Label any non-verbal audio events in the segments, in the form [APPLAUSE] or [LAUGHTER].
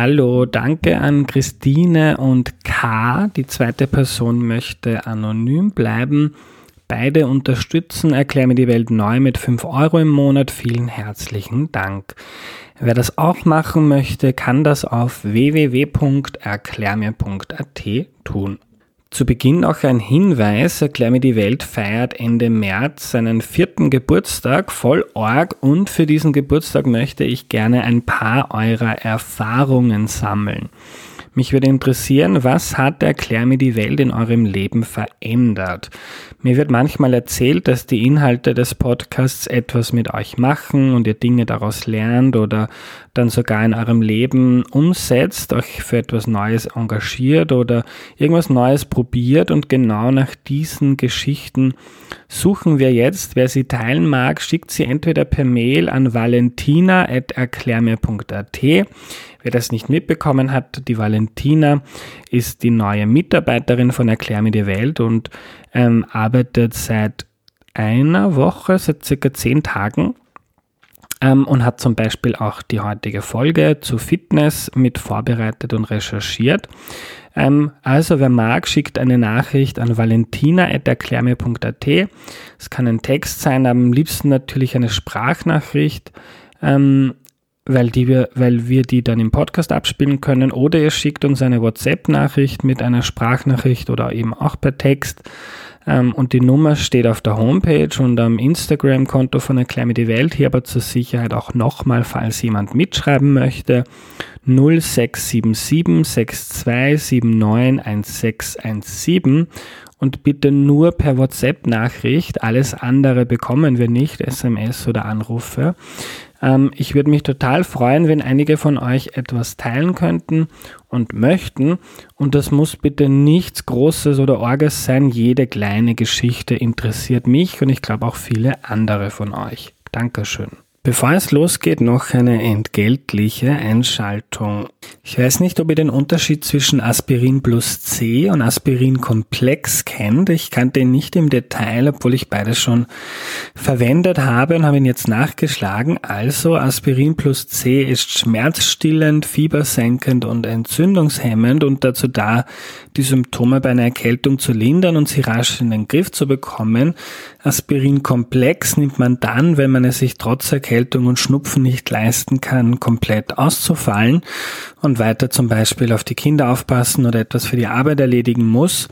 Hallo, danke an Christine und K. Die zweite Person möchte anonym bleiben. Beide unterstützen Erklär mir die Welt neu mit 5 Euro im Monat. Vielen herzlichen Dank. Wer das auch machen möchte, kann das auf www.erklärmir.at tun. Zu Beginn auch ein Hinweis, Erklär mir die Welt feiert Ende März seinen vierten Geburtstag, voll Org. Und für diesen Geburtstag möchte ich gerne ein paar eurer Erfahrungen sammeln. Mich würde interessieren, was hat Erklär mir die Welt in eurem Leben verändert? Mir wird manchmal erzählt, dass die Inhalte des Podcasts etwas mit euch machen und ihr Dinge daraus lernt oder dann sogar in eurem Leben umsetzt, euch für etwas Neues engagiert oder irgendwas Neues probiert und genau nach diesen Geschichten suchen wir jetzt. Wer sie teilen mag, schickt sie entweder per Mail an valentina.erklärmir.at Wer das nicht mitbekommen hat, die Valentina ist die neue Mitarbeiterin von Erklär mir die Welt und ähm, arbeitet seit einer Woche, seit circa zehn Tagen ähm, und hat zum Beispiel auch die heutige Folge zu Fitness mit vorbereitet und recherchiert. Ähm, also wer mag, schickt eine Nachricht an valentina.erklärmir.at. Es kann ein Text sein, am liebsten natürlich eine Sprachnachricht. Ähm, weil, die wir, weil wir die dann im Podcast abspielen können. Oder ihr schickt uns eine WhatsApp-Nachricht mit einer Sprachnachricht oder eben auch per Text. Ähm, und die Nummer steht auf der Homepage und am Instagram-Konto von Erklär die Welt. Hier aber zur Sicherheit auch nochmal, falls jemand mitschreiben möchte. 0677 6279 1617 und bitte nur per WhatsApp-Nachricht. Alles andere bekommen wir nicht, SMS oder Anrufe. Ähm, ich würde mich total freuen, wenn einige von euch etwas teilen könnten und möchten. Und das muss bitte nichts Großes oder Orges sein. Jede kleine Geschichte interessiert mich und ich glaube auch viele andere von euch. Dankeschön. Bevor es losgeht, noch eine entgeltliche Einschaltung. Ich weiß nicht, ob ihr den Unterschied zwischen Aspirin plus C und Aspirin Komplex kennt. Ich kannte ihn nicht im Detail, obwohl ich beides schon verwendet habe und habe ihn jetzt nachgeschlagen. Also Aspirin plus C ist schmerzstillend, fiebersenkend und entzündungshemmend und dazu da, die Symptome bei einer Erkältung zu lindern und sie rasch in den Griff zu bekommen. Aspirin Komplex nimmt man dann, wenn man es sich trotz Erkältung Erkältung und Schnupfen nicht leisten kann, komplett auszufallen und weiter zum Beispiel auf die Kinder aufpassen oder etwas für die Arbeit erledigen muss,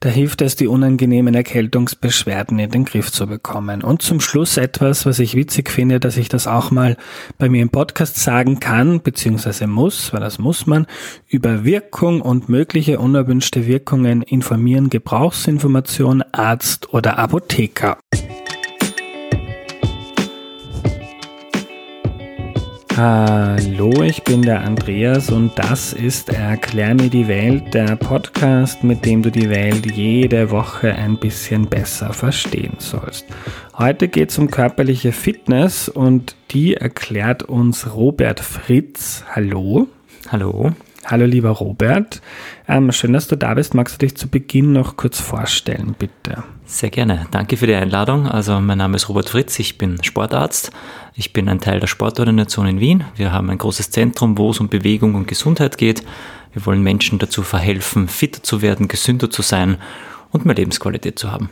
da hilft es, die unangenehmen Erkältungsbeschwerden in den Griff zu bekommen. Und zum Schluss etwas, was ich witzig finde, dass ich das auch mal bei mir im Podcast sagen kann, beziehungsweise muss, weil das muss man, über Wirkung und mögliche unerwünschte Wirkungen informieren Gebrauchsinformation, Arzt oder Apotheker. Hallo, ich bin der Andreas und das ist Erklär mir die Welt, der Podcast, mit dem du die Welt jede Woche ein bisschen besser verstehen sollst. Heute geht es um körperliche Fitness und die erklärt uns Robert Fritz. Hallo. Hallo. Hallo lieber Robert. Ähm, schön, dass du da bist. Magst du dich zu Beginn noch kurz vorstellen, bitte? Sehr gerne. Danke für die Einladung. Also mein Name ist Robert Fritz, ich bin Sportarzt. Ich bin ein Teil der Sportordination in Wien. Wir haben ein großes Zentrum, wo es um Bewegung und Gesundheit geht. Wir wollen Menschen dazu verhelfen, fitter zu werden, gesünder zu sein und mehr Lebensqualität zu haben.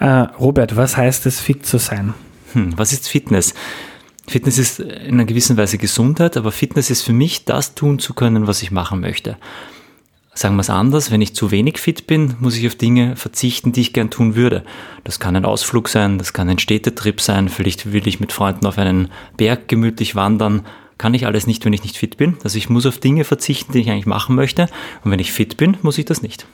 Äh, Robert, was heißt es, fit zu sein? Hm, was ist Fitness? Fitness ist in einer gewissen Weise Gesundheit, aber Fitness ist für mich, das tun zu können, was ich machen möchte. Sagen wir es anders, wenn ich zu wenig fit bin, muss ich auf Dinge verzichten, die ich gern tun würde. Das kann ein Ausflug sein, das kann ein Städtetrip sein, vielleicht will ich mit Freunden auf einen Berg gemütlich wandern. Kann ich alles nicht, wenn ich nicht fit bin. Also ich muss auf Dinge verzichten, die ich eigentlich machen möchte. Und wenn ich fit bin, muss ich das nicht.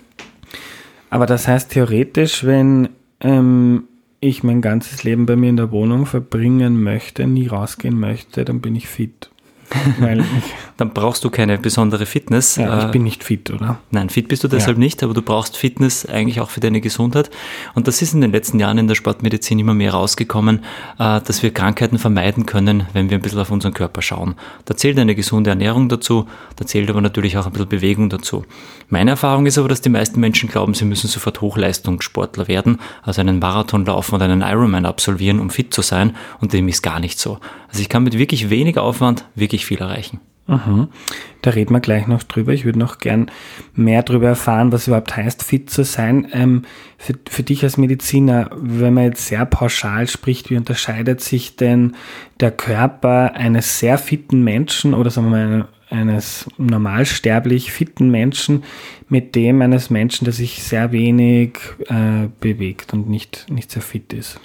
Aber das heißt theoretisch, wenn ähm, ich mein ganzes Leben bei mir in der Wohnung verbringen möchte, nie rausgehen möchte, dann bin ich fit. [LAUGHS] Dann brauchst du keine besondere Fitness. Ja, ich äh, bin nicht fit, oder? Nein, fit bist du deshalb ja. nicht, aber du brauchst Fitness eigentlich auch für deine Gesundheit. Und das ist in den letzten Jahren in der Sportmedizin immer mehr rausgekommen, äh, dass wir Krankheiten vermeiden können, wenn wir ein bisschen auf unseren Körper schauen. Da zählt eine gesunde Ernährung dazu, da zählt aber natürlich auch ein bisschen Bewegung dazu. Meine Erfahrung ist aber, dass die meisten Menschen glauben, sie müssen sofort Hochleistungssportler werden, also einen Marathon laufen oder einen Ironman absolvieren, um fit zu sein. Und dem ist gar nicht so. Also ich kann mit wirklich wenig Aufwand wirklich viel erreichen. Mhm. Da reden wir gleich noch drüber. Ich würde noch gern mehr darüber erfahren, was überhaupt heißt, fit zu sein. Ähm, für, für dich als Mediziner, wenn man jetzt sehr pauschal spricht, wie unterscheidet sich denn der Körper eines sehr fitten Menschen oder sagen wir mal eines normalsterblich fitten Menschen mit dem eines Menschen, der sich sehr wenig äh, bewegt und nicht, nicht sehr fit ist?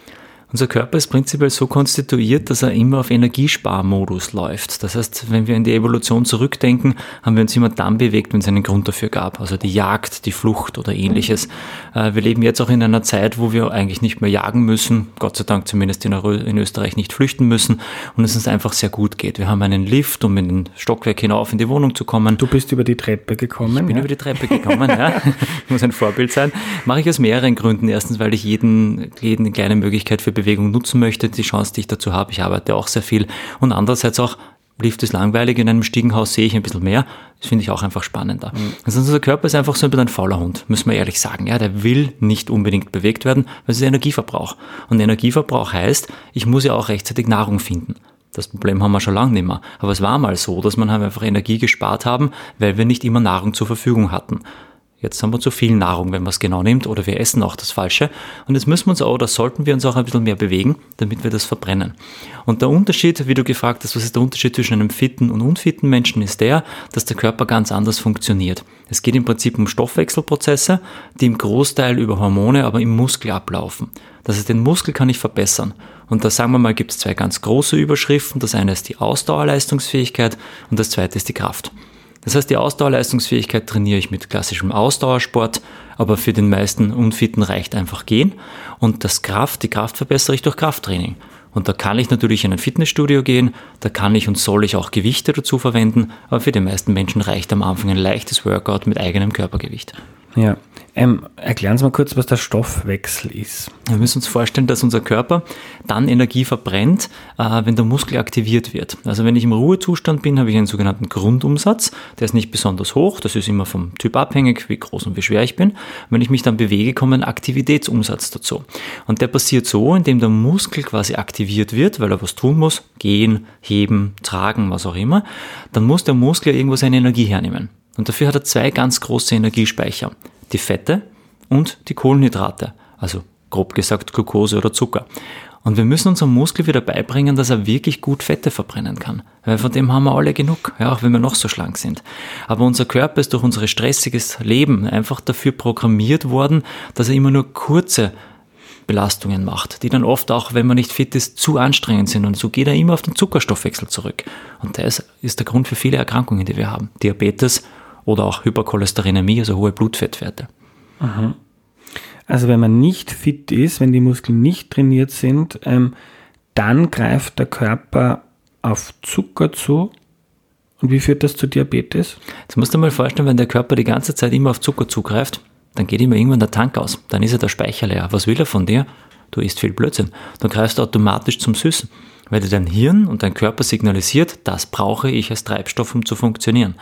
Unser Körper ist prinzipiell so konstituiert, dass er immer auf Energiesparmodus läuft. Das heißt, wenn wir in die Evolution zurückdenken, haben wir uns immer dann bewegt, wenn es einen Grund dafür gab. Also die Jagd, die Flucht oder ähnliches. Äh, wir leben jetzt auch in einer Zeit, wo wir eigentlich nicht mehr jagen müssen, Gott sei Dank zumindest in, Österreich nicht flüchten müssen und es uns einfach sehr gut geht. Wir haben einen Lift, um in den Stockwerk hinauf in die Wohnung zu kommen. Du bist über die Treppe gekommen. Ich bin ja? über die Treppe gekommen, ja. [LAUGHS] Muss ein Vorbild sein. Mache ich aus mehreren Gründen. Erstens, weil ich jeden, jeden kleine Möglichkeit für Bewegung nutzen möchte, die Chance, die ich dazu habe. Ich arbeite auch sehr viel. Und andererseits auch, Lift ist langweilig, in einem Stiegenhaus sehe ich ein bisschen mehr. Das finde ich auch einfach spannender. Mhm. Also unser Körper ist einfach so ein bisschen ein fauler Hund, müssen wir ehrlich sagen. Ja, der will nicht unbedingt bewegt werden, weil es ist Energieverbrauch. Und Energieverbrauch heißt, ich muss ja auch rechtzeitig Nahrung finden. Das Problem haben wir schon lange nicht mehr. Aber es war mal so, dass man einfach Energie gespart haben, weil wir nicht immer Nahrung zur Verfügung hatten. Jetzt haben wir zu viel Nahrung, wenn man es genau nimmt, oder wir essen auch das Falsche. Und jetzt müssen wir uns auch, oder sollten wir uns auch ein bisschen mehr bewegen, damit wir das verbrennen. Und der Unterschied, wie du gefragt hast, was ist der Unterschied zwischen einem fitten und unfitten Menschen, ist der, dass der Körper ganz anders funktioniert. Es geht im Prinzip um Stoffwechselprozesse, die im Großteil über Hormone, aber im Muskel ablaufen. Das heißt, den Muskel kann ich verbessern. Und da sagen wir mal, gibt es zwei ganz große Überschriften. Das eine ist die Ausdauerleistungsfähigkeit und das zweite ist die Kraft. Das heißt, die Ausdauerleistungsfähigkeit trainiere ich mit klassischem Ausdauersport, aber für den meisten Unfitten reicht einfach gehen. Und das Kraft, die Kraft verbessere ich durch Krafttraining. Und da kann ich natürlich in ein Fitnessstudio gehen, da kann ich und soll ich auch Gewichte dazu verwenden, aber für die meisten Menschen reicht am Anfang ein leichtes Workout mit eigenem Körpergewicht. Ja, ähm, erklären Sie mal kurz, was der Stoffwechsel ist. Wir müssen uns vorstellen, dass unser Körper dann Energie verbrennt, äh, wenn der Muskel aktiviert wird. Also wenn ich im Ruhezustand bin, habe ich einen sogenannten Grundumsatz. Der ist nicht besonders hoch, das ist immer vom Typ abhängig, wie groß und wie schwer ich bin. wenn ich mich dann bewege, kommt ein Aktivitätsumsatz dazu. Und der passiert so, indem der Muskel quasi aktiviert wird, weil er was tun muss, gehen, heben, tragen, was auch immer. Dann muss der Muskel irgendwo seine Energie hernehmen. Und dafür hat er zwei ganz große Energiespeicher die Fette und die Kohlenhydrate, also grob gesagt Glucose oder Zucker. Und wir müssen unserem Muskel wieder beibringen, dass er wirklich gut Fette verbrennen kann. Weil von dem haben wir alle genug, ja, auch wenn wir noch so schlank sind. Aber unser Körper ist durch unser stressiges Leben einfach dafür programmiert worden, dass er immer nur kurze Belastungen macht, die dann oft auch, wenn man nicht fit ist, zu anstrengend sind. Und so geht er immer auf den Zuckerstoffwechsel zurück. Und das ist der Grund für viele Erkrankungen, die wir haben. Diabetes oder auch Hypercholesterinämie, also hohe Blutfettwerte. Aha. Also wenn man nicht fit ist, wenn die Muskeln nicht trainiert sind, ähm, dann greift der Körper auf Zucker zu. Und wie führt das zu Diabetes? Jetzt musst du dir mal vorstellen, wenn der Körper die ganze Zeit immer auf Zucker zugreift, dann geht immer irgendwann der Tank aus. Dann ist er der Speicher leer. Was will er von dir? Du isst viel Blödsinn. Dann greifst du automatisch zum Süßen weil dir dein Hirn und dein Körper signalisiert, das brauche ich als Treibstoff, um zu funktionieren.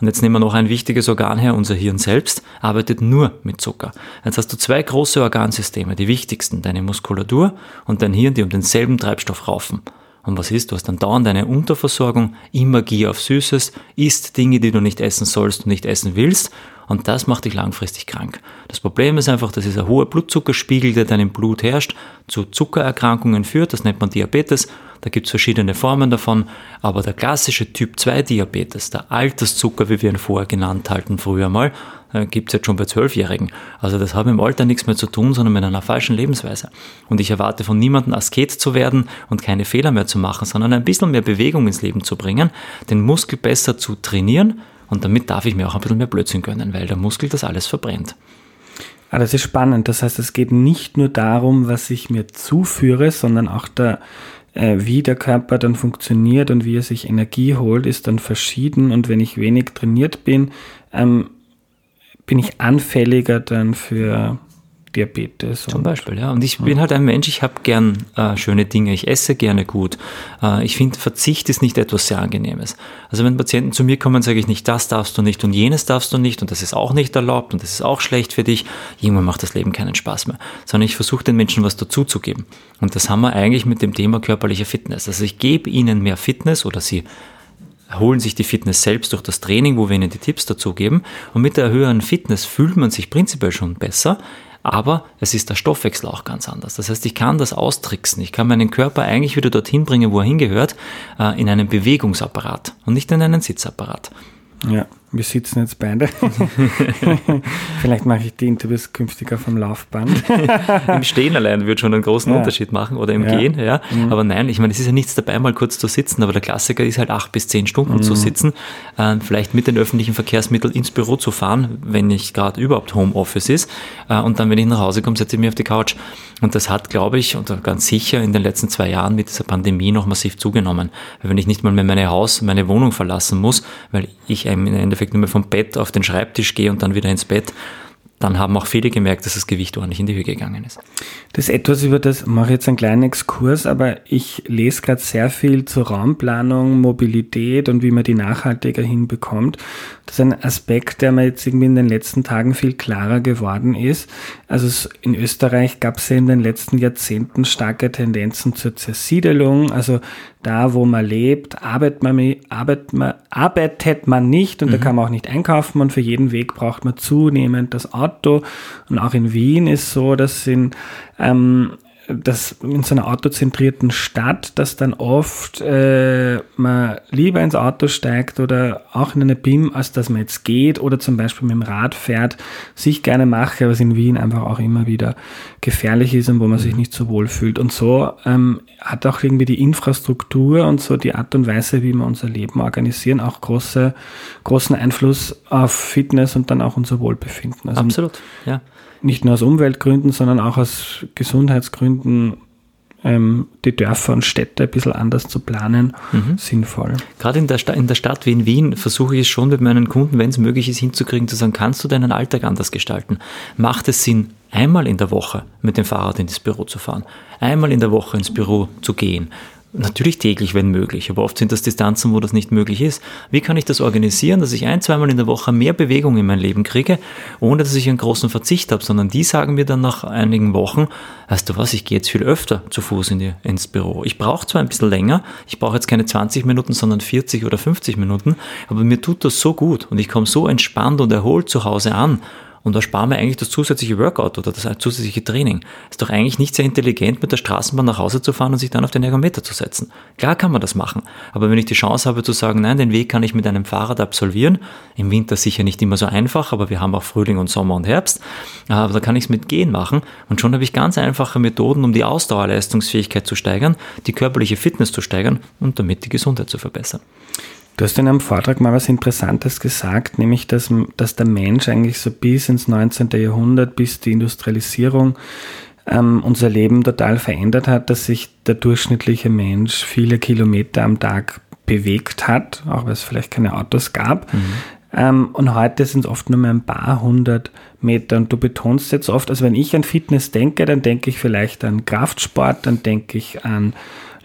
Und jetzt nehmen wir noch ein wichtiges Organ her, unser Hirn selbst arbeitet nur mit Zucker. Jetzt hast du zwei große Organsysteme, die wichtigsten, deine Muskulatur und dein Hirn, die um denselben Treibstoff raufen. Und was ist? Du hast dann dauernd eine Unterversorgung, immer Gier auf Süßes, isst Dinge, die du nicht essen sollst und nicht essen willst und das macht dich langfristig krank. Das Problem ist einfach, dass dieser hohe Blutzuckerspiegel, der dann im Blut herrscht, zu Zuckererkrankungen führt. Das nennt man Diabetes. Da gibt es verschiedene Formen davon. Aber der klassische Typ 2 Diabetes, der Alterszucker, wie wir ihn vorher genannt halten, früher mal, äh, gibt es jetzt schon bei Zwölfjährigen. Also das hat dem Alter nichts mehr zu tun, sondern mit einer falschen Lebensweise. Und ich erwarte von niemandem Asket zu werden und keine Fehler mehr zu machen, sondern ein bisschen mehr Bewegung ins Leben zu bringen, den Muskel besser zu trainieren und damit darf ich mir auch ein bisschen mehr Blödsinn gönnen, weil der Muskel das alles verbrennt. Ah, das ist spannend. Das heißt, es geht nicht nur darum, was ich mir zuführe, sondern auch der, äh, wie der Körper dann funktioniert und wie er sich Energie holt, ist dann verschieden. Und wenn ich wenig trainiert bin, ähm, bin ich anfälliger dann für Diabetes. Zum Beispiel, ja. Und ich bin halt ein Mensch, ich habe gern äh, schöne Dinge, ich esse gerne gut. Äh, ich finde, Verzicht ist nicht etwas sehr Angenehmes. Also wenn Patienten zu mir kommen, sage ich nicht, das darfst du nicht und jenes darfst du nicht und das ist auch nicht erlaubt und das ist auch schlecht für dich. Irgendwann macht das Leben keinen Spaß mehr. Sondern ich versuche den Menschen was dazuzugeben. Und das haben wir eigentlich mit dem Thema körperliche Fitness. Also ich gebe ihnen mehr Fitness oder sie holen sich die Fitness selbst durch das Training, wo wir ihnen die Tipps dazu geben. Und mit der höheren Fitness fühlt man sich prinzipiell schon besser, aber es ist der Stoffwechsel auch ganz anders. Das heißt, ich kann das austricksen. Ich kann meinen Körper eigentlich wieder dorthin bringen, wo er hingehört, äh, in einen Bewegungsapparat und nicht in einen Sitzapparat. Ja, wir sitzen jetzt beide. [LAUGHS] Vielleicht mache ich die Interviews künftig auf dem Laufband. [LAUGHS] Im Stehen allein würde schon einen großen ja. Unterschied machen oder im ja. Gehen, ja. Mhm. Aber nein, ich meine, es ist ja nichts dabei, mal kurz zu sitzen, aber der Klassiker ist halt acht bis zehn Stunden mhm. zu sitzen, äh, vielleicht mit den öffentlichen Verkehrsmitteln ins Büro zu fahren, wenn nicht gerade überhaupt Homeoffice ist. Äh, und dann, wenn ich nach Hause komme, setze ich mich auf die Couch. Und das hat, glaube ich, und ganz sicher in den letzten zwei Jahren mit dieser Pandemie noch massiv zugenommen. Weil wenn ich nicht mal mehr meine Haus, meine Wohnung verlassen muss, weil ich im Endeffekt nur mehr vom Bett auf den Schreibtisch gehe und dann wieder ins Bett, dann haben auch viele gemerkt, dass das Gewicht ordentlich in die Höhe gegangen ist. Das ist etwas, über das mache ich jetzt einen kleinen Exkurs, aber ich lese gerade sehr viel zur Raumplanung, Mobilität und wie man die nachhaltiger hinbekommt. Das ist ein Aspekt, der mir jetzt irgendwie in den letzten Tagen viel klarer geworden ist. Also in Österreich gab es ja in den letzten Jahrzehnten starke Tendenzen zur Zersiedelung. Also da, wo man lebt, arbeitet man, arbeitet man, arbeitet man nicht und mhm. da kann man auch nicht einkaufen und für jeden Weg braucht man zunehmend das Auto. Und auch in Wien ist so, dass in ähm, dass in so einer autozentrierten Stadt, dass dann oft äh, man lieber ins Auto steigt oder auch in eine BIM, als dass man jetzt geht oder zum Beispiel mit dem Rad fährt, sich gerne mache, es in Wien einfach auch immer wieder gefährlich ist und wo man sich nicht so wohl fühlt. Und so ähm, hat auch irgendwie die Infrastruktur und so die Art und Weise, wie wir unser Leben organisieren, auch große, großen Einfluss auf Fitness und dann auch unser Wohlbefinden. Also Absolut, ja nicht nur aus Umweltgründen, sondern auch aus Gesundheitsgründen ähm, die Dörfer und Städte ein bisschen anders zu planen, mhm. sinnvoll. Gerade in der, in der Stadt wie in Wien versuche ich es schon mit meinen Kunden, wenn es möglich ist, hinzukriegen, zu sagen, kannst du deinen Alltag anders gestalten? Macht es Sinn, einmal in der Woche mit dem Fahrrad ins Büro zu fahren, einmal in der Woche ins Büro zu gehen Natürlich täglich, wenn möglich, aber oft sind das Distanzen, wo das nicht möglich ist. Wie kann ich das organisieren, dass ich ein, zweimal in der Woche mehr Bewegung in mein Leben kriege, ohne dass ich einen großen Verzicht habe, sondern die sagen mir dann nach einigen Wochen, weißt du was, ich gehe jetzt viel öfter zu Fuß in die, ins Büro. Ich brauche zwar ein bisschen länger, ich brauche jetzt keine 20 Minuten, sondern 40 oder 50 Minuten, aber mir tut das so gut und ich komme so entspannt und erholt zu Hause an und da sparen wir eigentlich das zusätzliche Workout oder das zusätzliche Training. Ist doch eigentlich nicht sehr intelligent, mit der Straßenbahn nach Hause zu fahren und sich dann auf den Ergometer zu setzen. Klar kann man das machen, aber wenn ich die Chance habe zu sagen, nein, den Weg kann ich mit einem Fahrrad absolvieren, im Winter sicher nicht immer so einfach, aber wir haben auch Frühling und Sommer und Herbst, aber da kann ich es mit Gehen machen und schon habe ich ganz einfache Methoden, um die Ausdauerleistungsfähigkeit zu steigern, die körperliche Fitness zu steigern und damit die Gesundheit zu verbessern. Du hast in einem Vortrag mal was Interessantes gesagt, nämlich, dass, dass der Mensch eigentlich so bis ins 19. Jahrhundert, bis die Industrialisierung ähm, unser Leben total verändert hat, dass sich der durchschnittliche Mensch viele Kilometer am Tag bewegt hat, auch weil es vielleicht keine Autos gab. Mhm. Ähm, und heute sind es oft nur mehr ein paar hundert Meter. Und du betonst jetzt oft, also wenn ich an Fitness denke, dann denke ich vielleicht an Kraftsport, dann denke ich an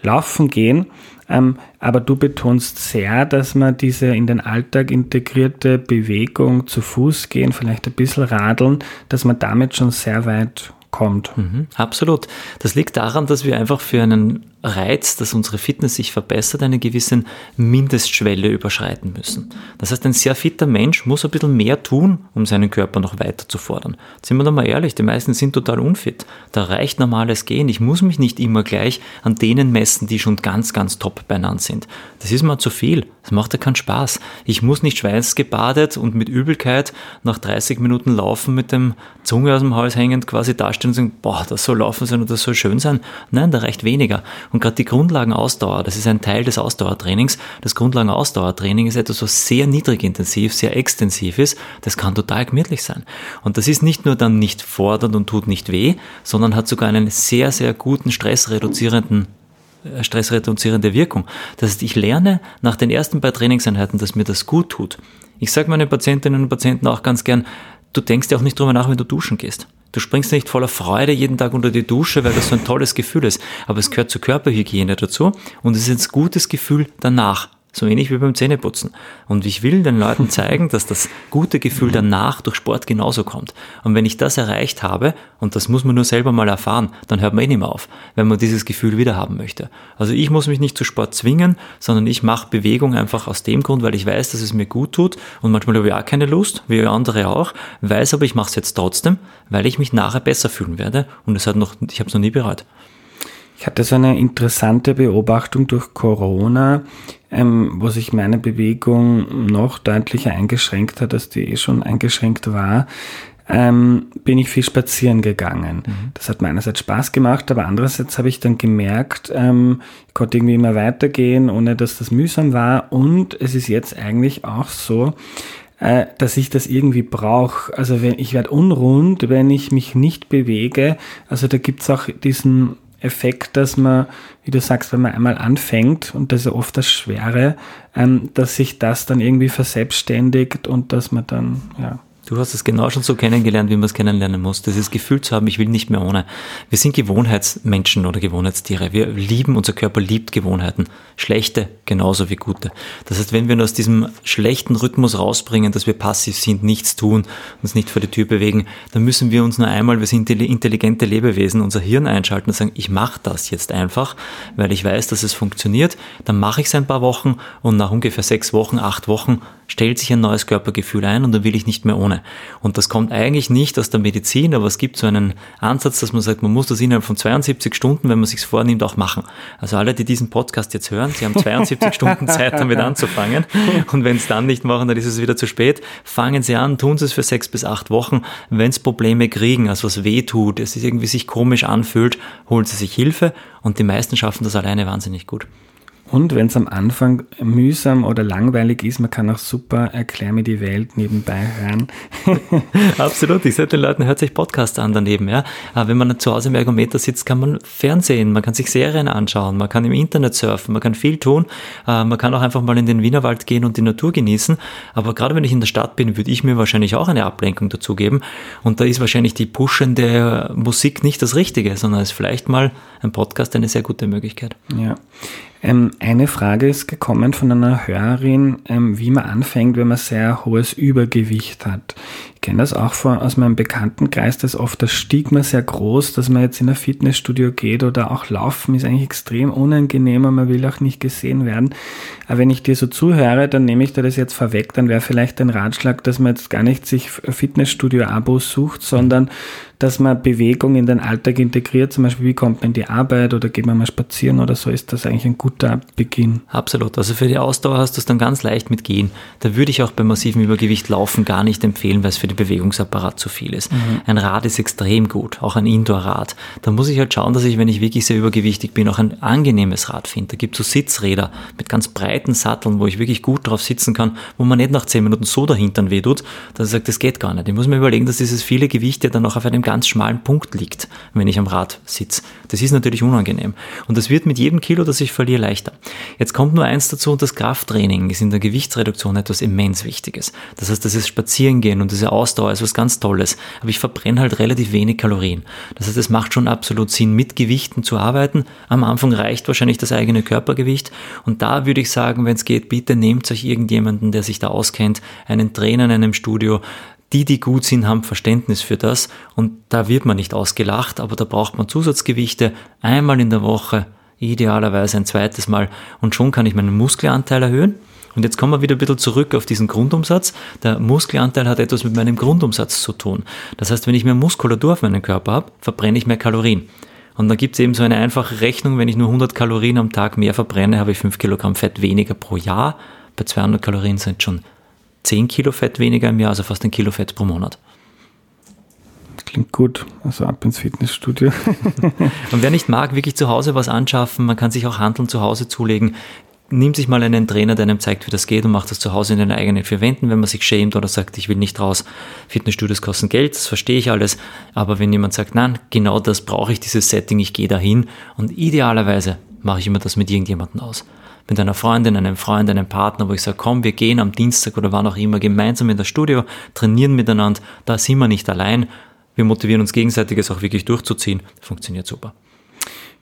Laufen gehen. Ähm, aber du betonst sehr, dass man diese in den Alltag integrierte Bewegung zu Fuß gehen, vielleicht ein bisschen radeln, dass man damit schon sehr weit kommt. Mhm, absolut. Das liegt daran, dass wir einfach für einen Reiz, dass unsere Fitness sich verbessert, eine gewisse Mindestschwelle überschreiten müssen. Das heißt, ein sehr fitter Mensch muss ein bisschen mehr tun, um seinen Körper noch weiter zu fordern. Sind wir doch mal ehrlich, die meisten sind total unfit. Da reicht normales Gehen. Ich muss mich nicht immer gleich an denen messen, die schon ganz, ganz top beieinander sind. Das ist mir zu viel. Das macht ja keinen Spaß. Ich muss nicht schweißgebadet und mit Übelkeit nach 30 Minuten Laufen mit dem Zunge aus dem Hals hängend quasi dastehen und sagen, boah, das soll laufen sein und das soll schön sein. Nein, da reicht weniger. Und gerade die Grundlagenausdauer, das ist ein Teil des Ausdauertrainings. Das Grundlagenausdauertraining ist etwas, was sehr niedrig intensiv, sehr extensiv ist. Das kann total gemütlich sein. Und das ist nicht nur dann nicht fordernd und tut nicht weh, sondern hat sogar einen sehr, sehr guten stressreduzierenden äh, stressreduzierende Wirkung. Das heißt, ich lerne nach den ersten paar Trainingseinheiten, dass mir das gut tut. Ich sage meinen Patientinnen und Patienten auch ganz gern, du denkst ja auch nicht drüber nach, wenn du duschen gehst. Du springst nicht voller Freude jeden Tag unter die Dusche, weil das so ein tolles Gefühl ist. Aber es gehört zur Körperhygiene dazu und es ist ein gutes Gefühl danach. So ähnlich wie beim Zähneputzen. Und ich will den Leuten [LAUGHS] zeigen, dass das gute Gefühl danach durch Sport genauso kommt. Und wenn ich das erreicht habe, und das muss man nur selber mal erfahren, dann hört man eh nicht mehr auf, wenn man dieses Gefühl wieder haben möchte. Also ich muss mich nicht zu Sport zwingen, sondern ich mache Bewegung einfach aus dem Grund, weil ich weiß, dass es mir gut tut. Und manchmal habe ich auch keine Lust, wie andere auch, weiß aber, ich mache es jetzt trotzdem, weil ich mich nachher besser fühlen werde. Und es hat noch, ich habe es noch nie bereut. Ich hatte so eine interessante Beobachtung durch Corona, ähm, wo sich meine Bewegung noch deutlicher eingeschränkt hat, als die eh schon eingeschränkt war. Ähm, bin ich viel spazieren gegangen. Mhm. Das hat meinerseits Spaß gemacht, aber andererseits habe ich dann gemerkt, ähm, ich konnte irgendwie immer weitergehen, ohne dass das mühsam war. Und es ist jetzt eigentlich auch so, äh, dass ich das irgendwie brauche. Also wenn ich werde unrund, wenn ich mich nicht bewege. Also da gibt's auch diesen Effekt, dass man, wie du sagst, wenn man einmal anfängt, und das ist ja oft das Schwere, ähm, dass sich das dann irgendwie verselbstständigt und dass man dann, ja, Du hast es genau schon so kennengelernt, wie man es kennenlernen muss. Dieses Gefühl zu haben, ich will nicht mehr ohne. Wir sind Gewohnheitsmenschen oder Gewohnheitstiere. Wir lieben, unser Körper liebt Gewohnheiten. Schlechte genauso wie gute. Das heißt, wenn wir uns aus diesem schlechten Rhythmus rausbringen, dass wir passiv sind, nichts tun, uns nicht vor die Tür bewegen, dann müssen wir uns nur einmal, wir sind intelligente Lebewesen, unser Hirn einschalten und sagen, ich mache das jetzt einfach, weil ich weiß, dass es funktioniert. Dann mache ich es ein paar Wochen und nach ungefähr sechs Wochen, acht Wochen stellt sich ein neues Körpergefühl ein und dann will ich nicht mehr ohne. Und das kommt eigentlich nicht aus der Medizin, aber es gibt so einen Ansatz, dass man sagt, man muss das innerhalb von 72 Stunden, wenn man sich vornimmt, auch machen. Also alle, die diesen Podcast jetzt hören, sie haben 72 [LAUGHS] Stunden Zeit, damit anzufangen. Und wenn es dann nicht machen, dann ist es wieder zu spät. Fangen sie an, tun sie es für sechs bis acht Wochen. Wenn es Probleme kriegen, also was weh tut, es irgendwie sich komisch anfühlt, holen sie sich Hilfe und die meisten schaffen das alleine wahnsinnig gut. Und wenn es am Anfang mühsam oder langweilig ist, man kann auch super Erklär mir die Welt nebenbei hören. [LAUGHS] Absolut. Ich sage den Leuten, hört sich Podcasts an daneben. Ja? Aber wenn man zu Hause im Ergometer sitzt, kann man Fernsehen, man kann sich Serien anschauen, man kann im Internet surfen, man kann viel tun. Äh, man kann auch einfach mal in den Wienerwald gehen und die Natur genießen. Aber gerade wenn ich in der Stadt bin, würde ich mir wahrscheinlich auch eine Ablenkung dazugeben. Und da ist wahrscheinlich die pushende Musik nicht das Richtige, sondern ist vielleicht mal ein Podcast eine sehr gute Möglichkeit. Ja. Ähm, eine Frage ist gekommen von einer Hörerin, ähm, wie man anfängt, wenn man sehr hohes Übergewicht hat. Ich kenne das auch von, aus meinem Bekanntenkreis, dass oft das Stigma sehr groß, dass man jetzt in ein Fitnessstudio geht oder auch laufen, ist eigentlich extrem unangenehm und man will auch nicht gesehen werden. Aber wenn ich dir so zuhöre, dann nehme ich dir das jetzt vorweg, dann wäre vielleicht ein Ratschlag, dass man jetzt gar nicht sich Fitnessstudio-Abos sucht, sondern dass man Bewegung in den Alltag integriert, zum Beispiel wie kommt man in die Arbeit oder geht man mal spazieren oder so, ist das eigentlich ein guter Beginn. Absolut. Also für die Ausdauer hast du es dann ganz leicht mit Gehen. Da würde ich auch bei massivem Übergewicht laufen gar nicht empfehlen, weil es für den Bewegungsapparat zu viel ist. Mhm. Ein Rad ist extrem gut, auch ein Indoor-Rad. Da muss ich halt schauen, dass ich, wenn ich wirklich sehr übergewichtig bin, auch ein angenehmes Rad finde. Da gibt es so Sitzräder mit ganz breiten Satteln, wo ich wirklich gut drauf sitzen kann, wo man nicht nach zehn Minuten so dahinter wehtut, dass ich sage, das geht gar nicht. Ich muss mir überlegen, dass dieses viele Gewicht ja dann auch auf einem ganz schmalen Punkt liegt, wenn ich am Rad sitze. Das ist natürlich unangenehm. Und das wird mit jedem Kilo, das ich verliere, leichter. Jetzt kommt nur eins dazu und das Krafttraining ist in der Gewichtsreduktion etwas immens Wichtiges. Das heißt, das ist Spazierengehen und diese Ausdauer ist was ganz Tolles. Aber ich verbrenne halt relativ wenig Kalorien. Das heißt, es macht schon absolut Sinn, mit Gewichten zu arbeiten. Am Anfang reicht wahrscheinlich das eigene Körpergewicht. Und da würde ich sagen, wenn es geht, bitte nehmt euch irgendjemanden, der sich da auskennt, einen Trainer in einem Studio, die, die gut sind, haben Verständnis für das und da wird man nicht ausgelacht, aber da braucht man Zusatzgewichte einmal in der Woche, idealerweise ein zweites Mal und schon kann ich meinen Muskelanteil erhöhen. Und jetzt kommen wir wieder ein bisschen zurück auf diesen Grundumsatz. Der Muskelanteil hat etwas mit meinem Grundumsatz zu tun. Das heißt, wenn ich mehr Muskulatur auf meinem Körper habe, verbrenne ich mehr Kalorien. Und da gibt es eben so eine einfache Rechnung, wenn ich nur 100 Kalorien am Tag mehr verbrenne, habe ich 5 Kilogramm Fett weniger pro Jahr. Bei 200 Kalorien sind schon 10 Kilo Fett weniger im Jahr, also fast ein Kilo Fett pro Monat. Klingt gut. Also ab ins Fitnessstudio. [LAUGHS] und wer nicht mag, wirklich zu Hause was anschaffen, man kann sich auch Handeln zu Hause zulegen. Nimmt sich mal einen Trainer, der einem zeigt, wie das geht und macht das zu Hause in den eigenen vier Wänden, wenn man sich schämt oder sagt, ich will nicht raus. Fitnessstudios kosten Geld, das verstehe ich alles. Aber wenn jemand sagt, nein, genau das brauche ich, dieses Setting, ich gehe dahin und idealerweise mache ich immer das mit irgendjemandem aus mit einer Freundin, einem Freund, einem Partner, wo ich sage, komm, wir gehen am Dienstag oder wann auch immer gemeinsam in das Studio, trainieren miteinander, da sind wir nicht allein, wir motivieren uns gegenseitig, es auch wirklich durchzuziehen, funktioniert super.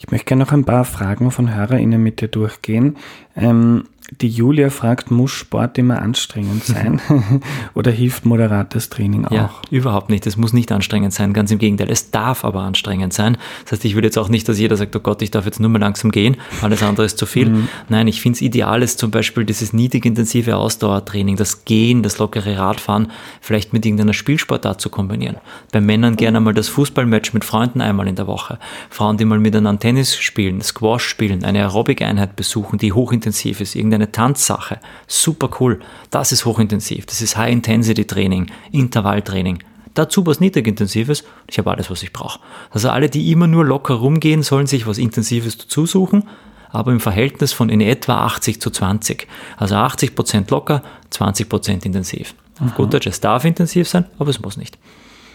Ich möchte gerne noch ein paar Fragen von HörerInnen mit dir durchgehen. Ähm, die Julia fragt, muss Sport immer anstrengend sein [LAUGHS] oder hilft moderates Training auch? Ja, überhaupt nicht. Es muss nicht anstrengend sein, ganz im Gegenteil. Es darf aber anstrengend sein. Das heißt, ich würde jetzt auch nicht, dass jeder sagt, oh Gott, ich darf jetzt nur mal langsam gehen, alles andere ist zu viel. Mhm. Nein, ich finde es ideal, ist zum Beispiel dieses niedrigintensive Ausdauertraining, das Gehen, das lockere Radfahren, vielleicht mit irgendeiner Spielsportart zu kombinieren. Bei Männern gerne mal das Fußballmatch mit Freunden einmal in der Woche. Frauen, die mal miteinander Tennis spielen, Squash spielen, eine Aerobic-Einheit besuchen, die hochintensiv ist, irgendeine Tanzsache. Super cool. Das ist hochintensiv. Das ist High-Intensity-Training, Intervalltraining. Dazu was Niedrigintensives. Ich habe alles, was ich brauche. Also alle, die immer nur locker rumgehen, sollen sich was Intensives dazu suchen, aber im Verhältnis von in etwa 80 zu 20. Also 80 Prozent locker, 20 Prozent intensiv. Auf gut Deutsch, es darf intensiv sein, aber es muss nicht.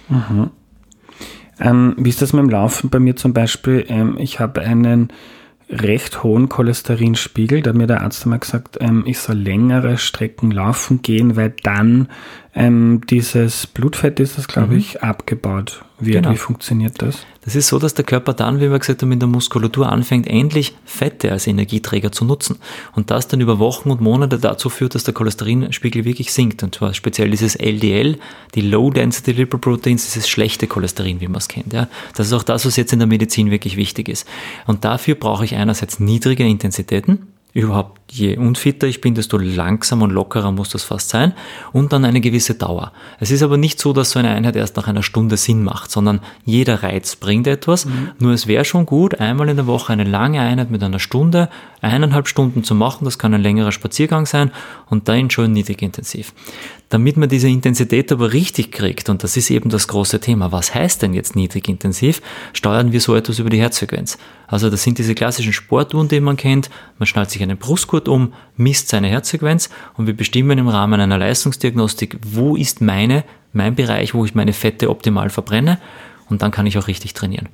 Mhm. Ähm, wie ist das mit dem Laufen bei mir zum Beispiel? Ähm, ich habe einen recht hohen Cholesterinspiegel. Da hat mir der Arzt einmal gesagt, ähm, ich soll längere Strecken laufen gehen, weil dann ähm, dieses Blutfett ist das, glaube mhm. ich, abgebaut wird. Genau. Wie funktioniert das? Das ist so, dass der Körper dann, wie wir gesagt haben, in der Muskulatur anfängt, endlich Fette als Energieträger zu nutzen. Und das dann über Wochen und Monate dazu führt, dass der Cholesterinspiegel wirklich sinkt. Und zwar speziell dieses LDL, die Low Density Lipoproteins, dieses schlechte Cholesterin, wie man es kennt. Ja. Das ist auch das, was jetzt in der Medizin wirklich wichtig ist. Und dafür brauche ich einerseits niedrige Intensitäten, überhaupt, je unfitter ich bin, desto langsamer und lockerer muss das fast sein und dann eine gewisse Dauer. Es ist aber nicht so, dass so eine Einheit erst nach einer Stunde Sinn macht, sondern jeder Reiz bringt etwas. Mhm. Nur es wäre schon gut, einmal in der Woche eine lange Einheit mit einer Stunde, eineinhalb Stunden zu machen. Das kann ein längerer Spaziergang sein und dann schon niedrig intensiv. Damit man diese Intensität aber richtig kriegt, und das ist eben das große Thema, was heißt denn jetzt niedrig intensiv, steuern wir so etwas über die Herzfrequenz. Also das sind diese klassischen Sportuhren, die man kennt. Man schnallt sich einen Brustgurt um, misst seine Herzfrequenz und wir bestimmen im Rahmen einer Leistungsdiagnostik, wo ist meine, mein Bereich, wo ich meine Fette optimal verbrenne und dann kann ich auch richtig trainieren.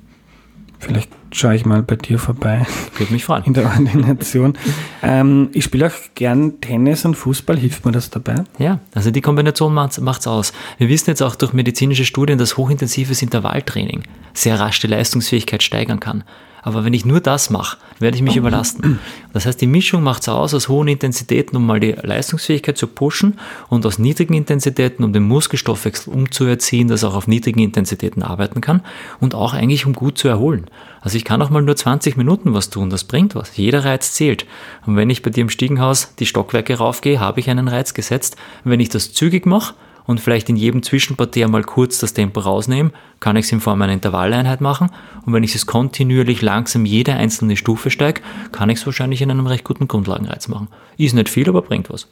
Vielleicht schaue ich mal bei dir vorbei. Würde mich freuen. In der Ordination. ähm, ich spiele auch gern Tennis und Fußball. Hilft mir das dabei? Ja, also die Kombination macht es aus. Wir wissen jetzt auch durch medizinische Studien, dass hochintensives Intervalltraining sehr rasch die Leistungsfähigkeit steigern kann. Aber wenn ich nur das mache, werde ich mich überlasten. Das heißt, die Mischung macht es aus aus hohen Intensitäten, um mal die Leistungsfähigkeit zu pushen und aus niedrigen Intensitäten, um den Muskelstoffwechsel umzuerziehen, dass er auch auf niedrigen Intensitäten arbeiten kann und auch eigentlich um gut zu erholen. Also ich kann auch mal nur 20 Minuten was tun, das bringt was. Jeder Reiz zählt. Und wenn ich bei dir im Stiegenhaus die Stockwerke raufgehe, habe ich einen Reiz gesetzt. Wenn ich das zügig mache, und vielleicht in jedem Zwischenpartie mal kurz das Tempo rausnehmen, kann ich es in Form einer Intervalleinheit machen. Und wenn ich es kontinuierlich langsam jede einzelne Stufe steige, kann ich es wahrscheinlich in einem recht guten Grundlagenreiz machen. Ist nicht viel, aber bringt was.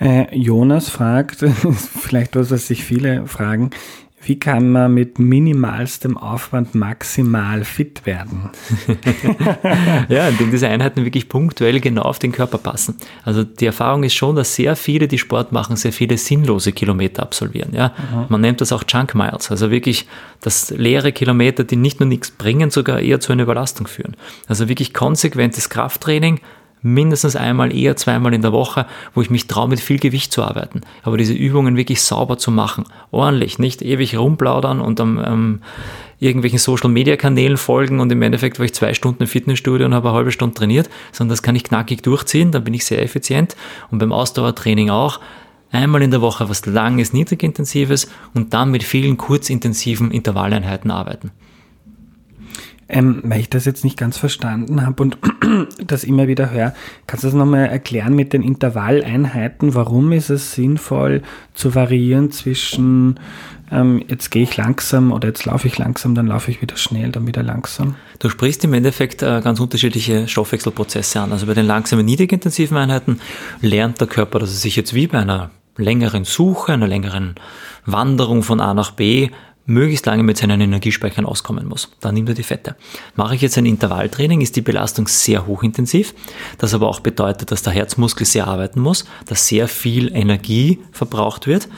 Äh, Jonas fragt, [LAUGHS] vielleicht was, was sich viele fragen, wie kann man mit minimalstem Aufwand maximal fit werden? [LAUGHS] ja, indem diese Einheiten wirklich punktuell genau auf den Körper passen. Also die Erfahrung ist schon, dass sehr viele, die Sport machen, sehr viele sinnlose Kilometer absolvieren. Ja? Mhm. Man nennt das auch Junk Miles, also wirklich das leere Kilometer, die nicht nur nichts bringen, sogar eher zu einer Überlastung führen. Also wirklich konsequentes Krafttraining, mindestens einmal, eher zweimal in der Woche, wo ich mich traue, mit viel Gewicht zu arbeiten. Aber diese Übungen wirklich sauber zu machen, ordentlich, nicht ewig rumplaudern und am ähm, irgendwelchen Social-Media-Kanälen folgen und im Endeffekt war ich zwei Stunden im Fitnessstudio und habe eine halbe Stunde trainiert, sondern das kann ich knackig durchziehen, dann bin ich sehr effizient und beim Ausdauertraining auch. Einmal in der Woche was langes, niedrigintensives und dann mit vielen kurzintensiven Intervalleinheiten arbeiten. Ähm, weil ich das jetzt nicht ganz verstanden habe und [CLEARS THROAT] das immer wieder höre, kannst du das nochmal erklären mit den Intervalleinheiten? Warum ist es sinnvoll zu variieren zwischen ähm, jetzt gehe ich langsam oder jetzt laufe ich langsam, dann laufe ich wieder schnell, dann wieder langsam? Du sprichst im Endeffekt äh, ganz unterschiedliche Stoffwechselprozesse an. Also bei den langsamen, niedrigintensiven Einheiten lernt der Körper, dass er sich jetzt wie bei einer längeren Suche, einer längeren Wanderung von A nach B möglichst lange mit seinen Energiespeichern auskommen muss. Dann nimmt er die Fette. Mache ich jetzt ein Intervalltraining, ist die Belastung sehr hochintensiv, das aber auch bedeutet, dass der Herzmuskel sehr arbeiten muss, dass sehr viel Energie verbraucht wird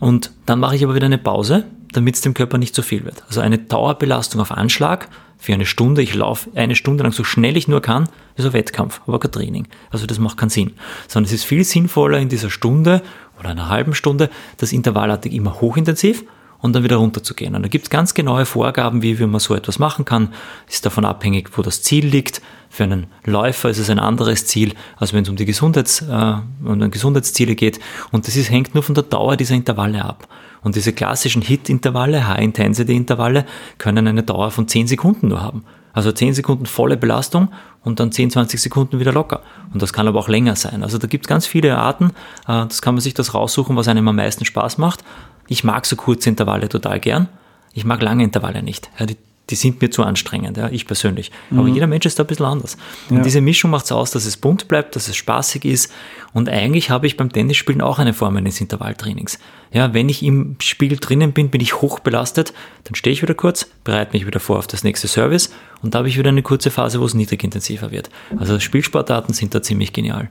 und dann mache ich aber wieder eine Pause, damit es dem Körper nicht zu viel wird. Also eine Dauerbelastung auf Anschlag für eine Stunde, ich laufe eine Stunde lang so schnell ich nur kann, ist ein Wettkampf, aber kein Training. Also das macht keinen Sinn. Sondern es ist viel sinnvoller in dieser Stunde oder einer halben Stunde, das intervallartig immer hochintensiv und dann wieder runterzugehen. Und da gibt es ganz genaue Vorgaben, wie, wie man so etwas machen kann. Ist davon abhängig, wo das Ziel liegt. Für einen Läufer ist es ein anderes Ziel, als wenn es um die Gesundheits, äh, um Gesundheitsziele geht. Und das ist, hängt nur von der Dauer dieser Intervalle ab. Und diese klassischen Hit-Intervalle, High-Intensity-Intervalle, können eine Dauer von 10 Sekunden nur haben. Also 10 Sekunden volle Belastung und dann 10, 20 Sekunden wieder locker. Und das kann aber auch länger sein. Also da gibt es ganz viele Arten. Äh, das kann man sich das raussuchen, was einem am meisten Spaß macht. Ich mag so kurze Intervalle total gern. Ich mag lange Intervalle nicht. Ja, die die sind mir zu anstrengend, ja, ich persönlich. Aber mhm. jeder Mensch ist da ein bisschen anders. Und ja. diese Mischung macht es aus, dass es bunt bleibt, dass es spaßig ist. Und eigentlich habe ich beim Tennisspielen auch eine Form eines Intervalltrainings. Ja, wenn ich im Spiel drinnen bin, bin ich hoch belastet, dann stehe ich wieder kurz, bereite mich wieder vor auf das nächste Service und da habe ich wieder eine kurze Phase, wo es niedrig intensiver wird. Also Spielsportarten sind da ziemlich genial.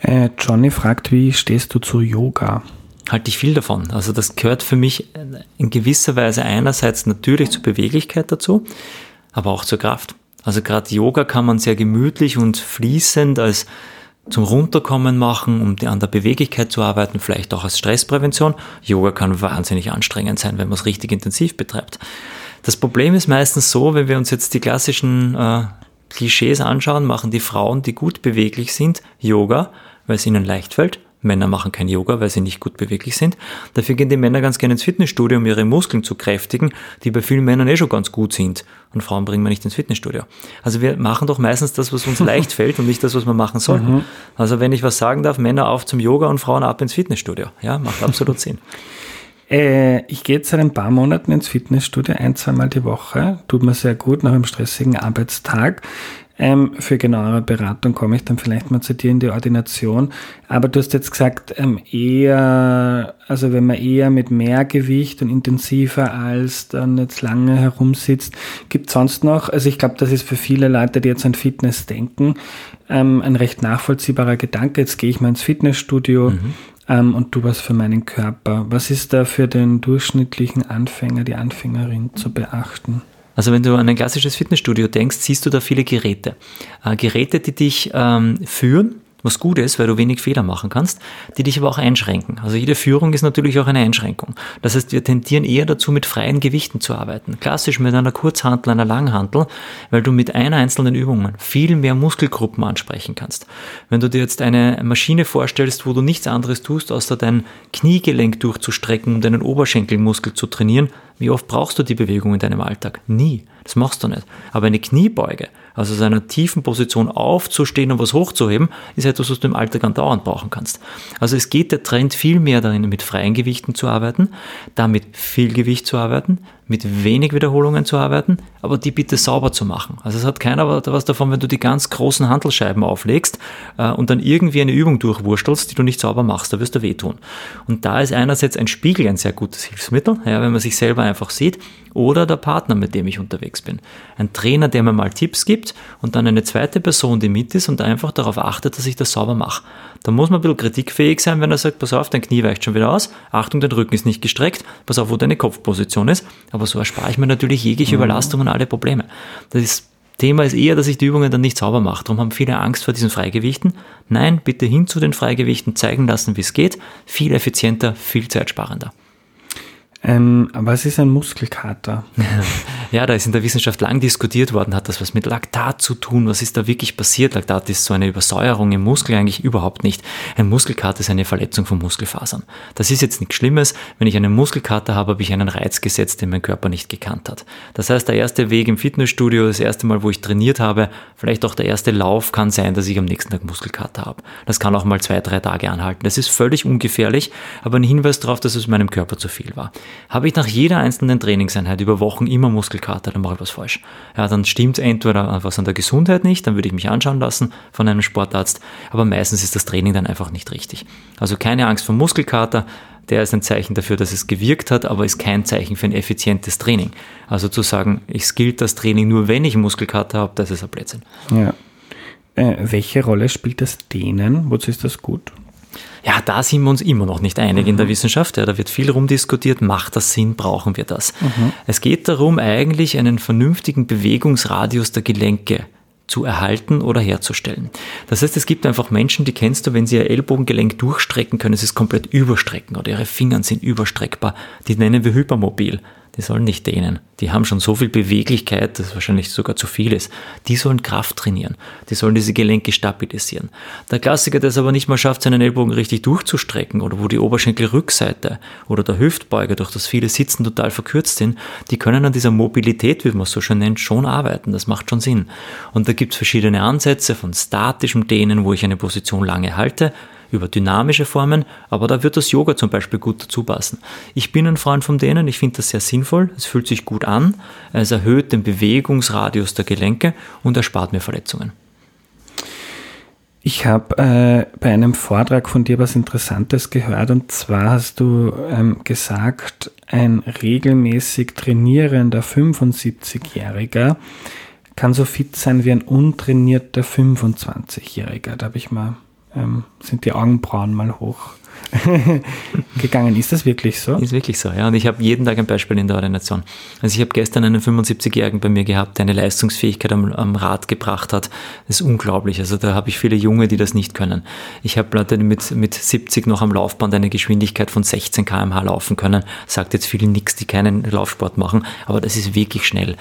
Äh, Johnny fragt, wie stehst du zu Yoga? Halte ich viel davon. Also das gehört für mich in gewisser Weise einerseits natürlich zur Beweglichkeit dazu, aber auch zur Kraft. Also gerade Yoga kann man sehr gemütlich und fließend als zum Runterkommen machen, um an der Beweglichkeit zu arbeiten, vielleicht auch als Stressprävention. Yoga kann wahnsinnig anstrengend sein, wenn man es richtig intensiv betreibt. Das Problem ist meistens so, wenn wir uns jetzt die klassischen äh, Klischees anschauen, machen die Frauen, die gut beweglich sind, Yoga, weil es ihnen leicht fällt Männer machen kein Yoga, weil sie nicht gut beweglich sind. Dafür gehen die Männer ganz gerne ins Fitnessstudio, um ihre Muskeln zu kräftigen, die bei vielen Männern eh schon ganz gut sind. Und Frauen bringen wir nicht ins Fitnessstudio. Also wir machen doch meistens das, was uns [LAUGHS] leicht fällt und nicht das, was wir machen sollten. Mhm. Also wenn ich was sagen darf, Männer auf zum Yoga und Frauen ab ins Fitnessstudio. Ja, macht absolut Sinn. [LAUGHS] Äh, ich gehe jetzt seit ein paar Monaten ins Fitnessstudio, ein, zweimal die Woche. Tut mir sehr gut nach einem stressigen Arbeitstag. Ähm, für genauere Beratung komme ich dann vielleicht mal zu dir in die Ordination. Aber du hast jetzt gesagt, ähm, eher, also wenn man eher mit mehr Gewicht und intensiver als dann jetzt lange herumsitzt, gibt sonst noch, also ich glaube, das ist für viele Leute, die jetzt an Fitness denken, ähm, ein recht nachvollziehbarer Gedanke. Jetzt gehe ich mal ins Fitnessstudio. Mhm. Ähm, und du was für meinen Körper. Was ist da für den durchschnittlichen Anfänger, die Anfängerin zu beachten? Also wenn du an ein klassisches Fitnessstudio denkst, siehst du da viele Geräte. Äh, Geräte, die dich ähm, führen, was gut ist, weil du wenig Fehler machen kannst, die dich aber auch einschränken. Also jede Führung ist natürlich auch eine Einschränkung. Das heißt, wir tendieren eher dazu, mit freien Gewichten zu arbeiten. Klassisch mit einer Kurzhantel, einer Langhantel, weil du mit einer einzelnen Übung viel mehr Muskelgruppen ansprechen kannst. Wenn du dir jetzt eine Maschine vorstellst, wo du nichts anderes tust, außer dein Kniegelenk durchzustrecken, um deinen Oberschenkelmuskel zu trainieren, wie oft brauchst du die Bewegung in deinem Alltag? Nie. Das machst du nicht. Aber eine Kniebeuge, also aus einer tiefen Position aufzustehen und was hochzuheben, ist etwas, was du im Alltag andauernd brauchen kannst. Also es geht der Trend viel mehr darin, mit freien Gewichten zu arbeiten, damit viel Gewicht zu arbeiten, mit wenig Wiederholungen zu arbeiten, aber die bitte sauber zu machen. Also es hat keiner was davon, wenn du die ganz großen Handelscheiben auflegst äh, und dann irgendwie eine Übung durchwurstelst, die du nicht sauber machst, da wirst du wehtun. Und da ist einerseits ein Spiegel ein sehr gutes Hilfsmittel, ja, wenn man sich selber einfach sieht, oder der Partner, mit dem ich unterwegs bin. Ein Trainer, der mir mal Tipps gibt und dann eine zweite Person, die mit ist und einfach darauf achtet, dass ich das sauber mache. Da muss man ein bisschen kritikfähig sein, wenn er sagt, pass auf, dein Knie weicht schon wieder aus, Achtung, dein Rücken ist nicht gestreckt, pass auf, wo deine Kopfposition ist, aber so erspare ich mir natürlich jegliche mhm. Überlastung und alle Probleme. Das ist Thema ist eher, dass ich die Übungen dann nicht sauber mache. Darum haben viele Angst vor diesen Freigewichten. Nein, bitte hin zu den Freigewichten, zeigen lassen, wie es geht. Viel effizienter, viel zeitsparender. Ähm, was ist ein Muskelkater? [LAUGHS] ja, da ist in der Wissenschaft lang diskutiert worden, hat das was mit Laktat zu tun? Was ist da wirklich passiert? Laktat ist so eine Übersäuerung im Muskel eigentlich überhaupt nicht. Ein Muskelkater ist eine Verletzung von Muskelfasern. Das ist jetzt nichts Schlimmes. Wenn ich einen Muskelkater habe, habe ich einen Reiz gesetzt, den mein Körper nicht gekannt hat. Das heißt, der erste Weg im Fitnessstudio, das erste Mal, wo ich trainiert habe, vielleicht auch der erste Lauf kann sein, dass ich am nächsten Tag Muskelkater habe. Das kann auch mal zwei, drei Tage anhalten. Das ist völlig ungefährlich, aber ein Hinweis darauf, dass es meinem Körper zu viel war. Habe ich nach jeder einzelnen Trainingseinheit über Wochen immer Muskelkater, dann mache ich was falsch. Ja, dann stimmt entweder was an der Gesundheit nicht, dann würde ich mich anschauen lassen von einem Sportarzt, aber meistens ist das Training dann einfach nicht richtig. Also keine Angst vor Muskelkater, der ist ein Zeichen dafür, dass es gewirkt hat, aber ist kein Zeichen für ein effizientes Training. Also zu sagen, ich gilt das Training nur, wenn ich Muskelkater habe, das ist ein Blödsinn. Ja. Äh, welche Rolle spielt das Dehnen? Wozu ist das gut? Ja, da sind wir uns immer noch nicht einig mhm. in der mhm. Wissenschaft. Ja, da wird viel rumdiskutiert. Macht das Sinn? Brauchen wir das? Mhm. Es geht darum, eigentlich einen vernünftigen Bewegungsradius der Gelenke zu erhalten oder herzustellen. Das heißt, es gibt einfach Menschen, die kennst du, wenn sie ihr Ellbogengelenk durchstrecken können, sie es komplett überstrecken oder ihre Finger sind überstreckbar. Die nennen wir hypermobil die sollen nicht dehnen. Die haben schon so viel Beweglichkeit, dass wahrscheinlich sogar zu viel ist. Die sollen Kraft trainieren. Die sollen diese Gelenke stabilisieren. Der Klassiker, der es aber nicht mal schafft, seinen Ellbogen richtig durchzustrecken oder wo die Oberschenkelrückseite oder der Hüftbeuger durch das viele Sitzen total verkürzt sind, die können an dieser Mobilität, wie man es so schön nennt, schon arbeiten. Das macht schon Sinn. Und da gibt es verschiedene Ansätze von statischem Dehnen, wo ich eine Position lange halte, über dynamische Formen, aber da wird das Yoga zum Beispiel gut dazu passen. Ich bin ein Freund von denen, ich finde das sehr sinnvoll, es fühlt sich gut an, es erhöht den Bewegungsradius der Gelenke und erspart mir Verletzungen. Ich habe äh, bei einem Vortrag von dir was Interessantes gehört und zwar hast du ähm, gesagt, ein regelmäßig trainierender 75-Jähriger kann so fit sein wie ein untrainierter 25-Jähriger. Da habe ich mal ähm, sind die Augenbrauen mal hoch [LAUGHS] gegangen. Ist das wirklich so? Ist wirklich so, ja. Und ich habe jeden Tag ein Beispiel in der Ordination. Also ich habe gestern einen 75-Jährigen bei mir gehabt, der eine Leistungsfähigkeit am, am Rad gebracht hat. Das ist unglaublich. Also da habe ich viele Junge, die das nicht können. Ich habe Leute mit, mit 70 noch am Laufband eine Geschwindigkeit von 16 km/h laufen können. Sagt jetzt vielen nichts, die keinen Laufsport machen, aber das ist wirklich schnell.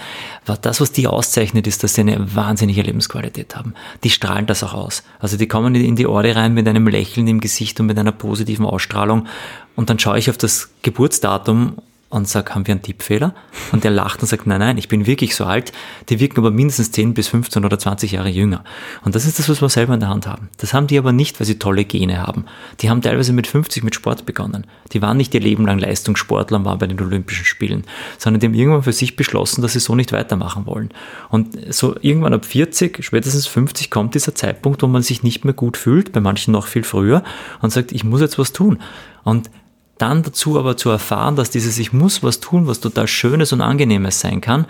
Das, was die auszeichnet, ist, dass sie eine wahnsinnige Lebensqualität haben. Die strahlen das auch aus. Also die kommen in die Orde rein mit einem Lächeln im Gesicht und mit einer positiven positiven Ausstrahlung. Und dann schaue ich auf das Geburtsdatum und sage, haben wir einen Tippfehler? Und der lacht und sagt, nein, nein, ich bin wirklich so alt. Die wirken aber mindestens 10 bis 15 oder 20 Jahre jünger. Und das ist das, was wir selber in der Hand haben. Das haben die aber nicht, weil sie tolle Gene haben. Die haben teilweise mit 50 mit Sport begonnen. Die waren nicht ihr Leben lang Leistungssportler und waren bei den Olympischen Spielen, sondern die haben irgendwann für sich beschlossen, dass sie so nicht weitermachen wollen. Und so irgendwann ab 40, spätestens 50 kommt dieser Zeitpunkt, wo man sich nicht mehr gut fühlt, bei manchen noch viel früher, und sagt, ich muss jetzt was tun. Und dann dazu aber zu erfahren, dass dieses Ich muss was tun, was total Schönes und Angenehmes sein kann,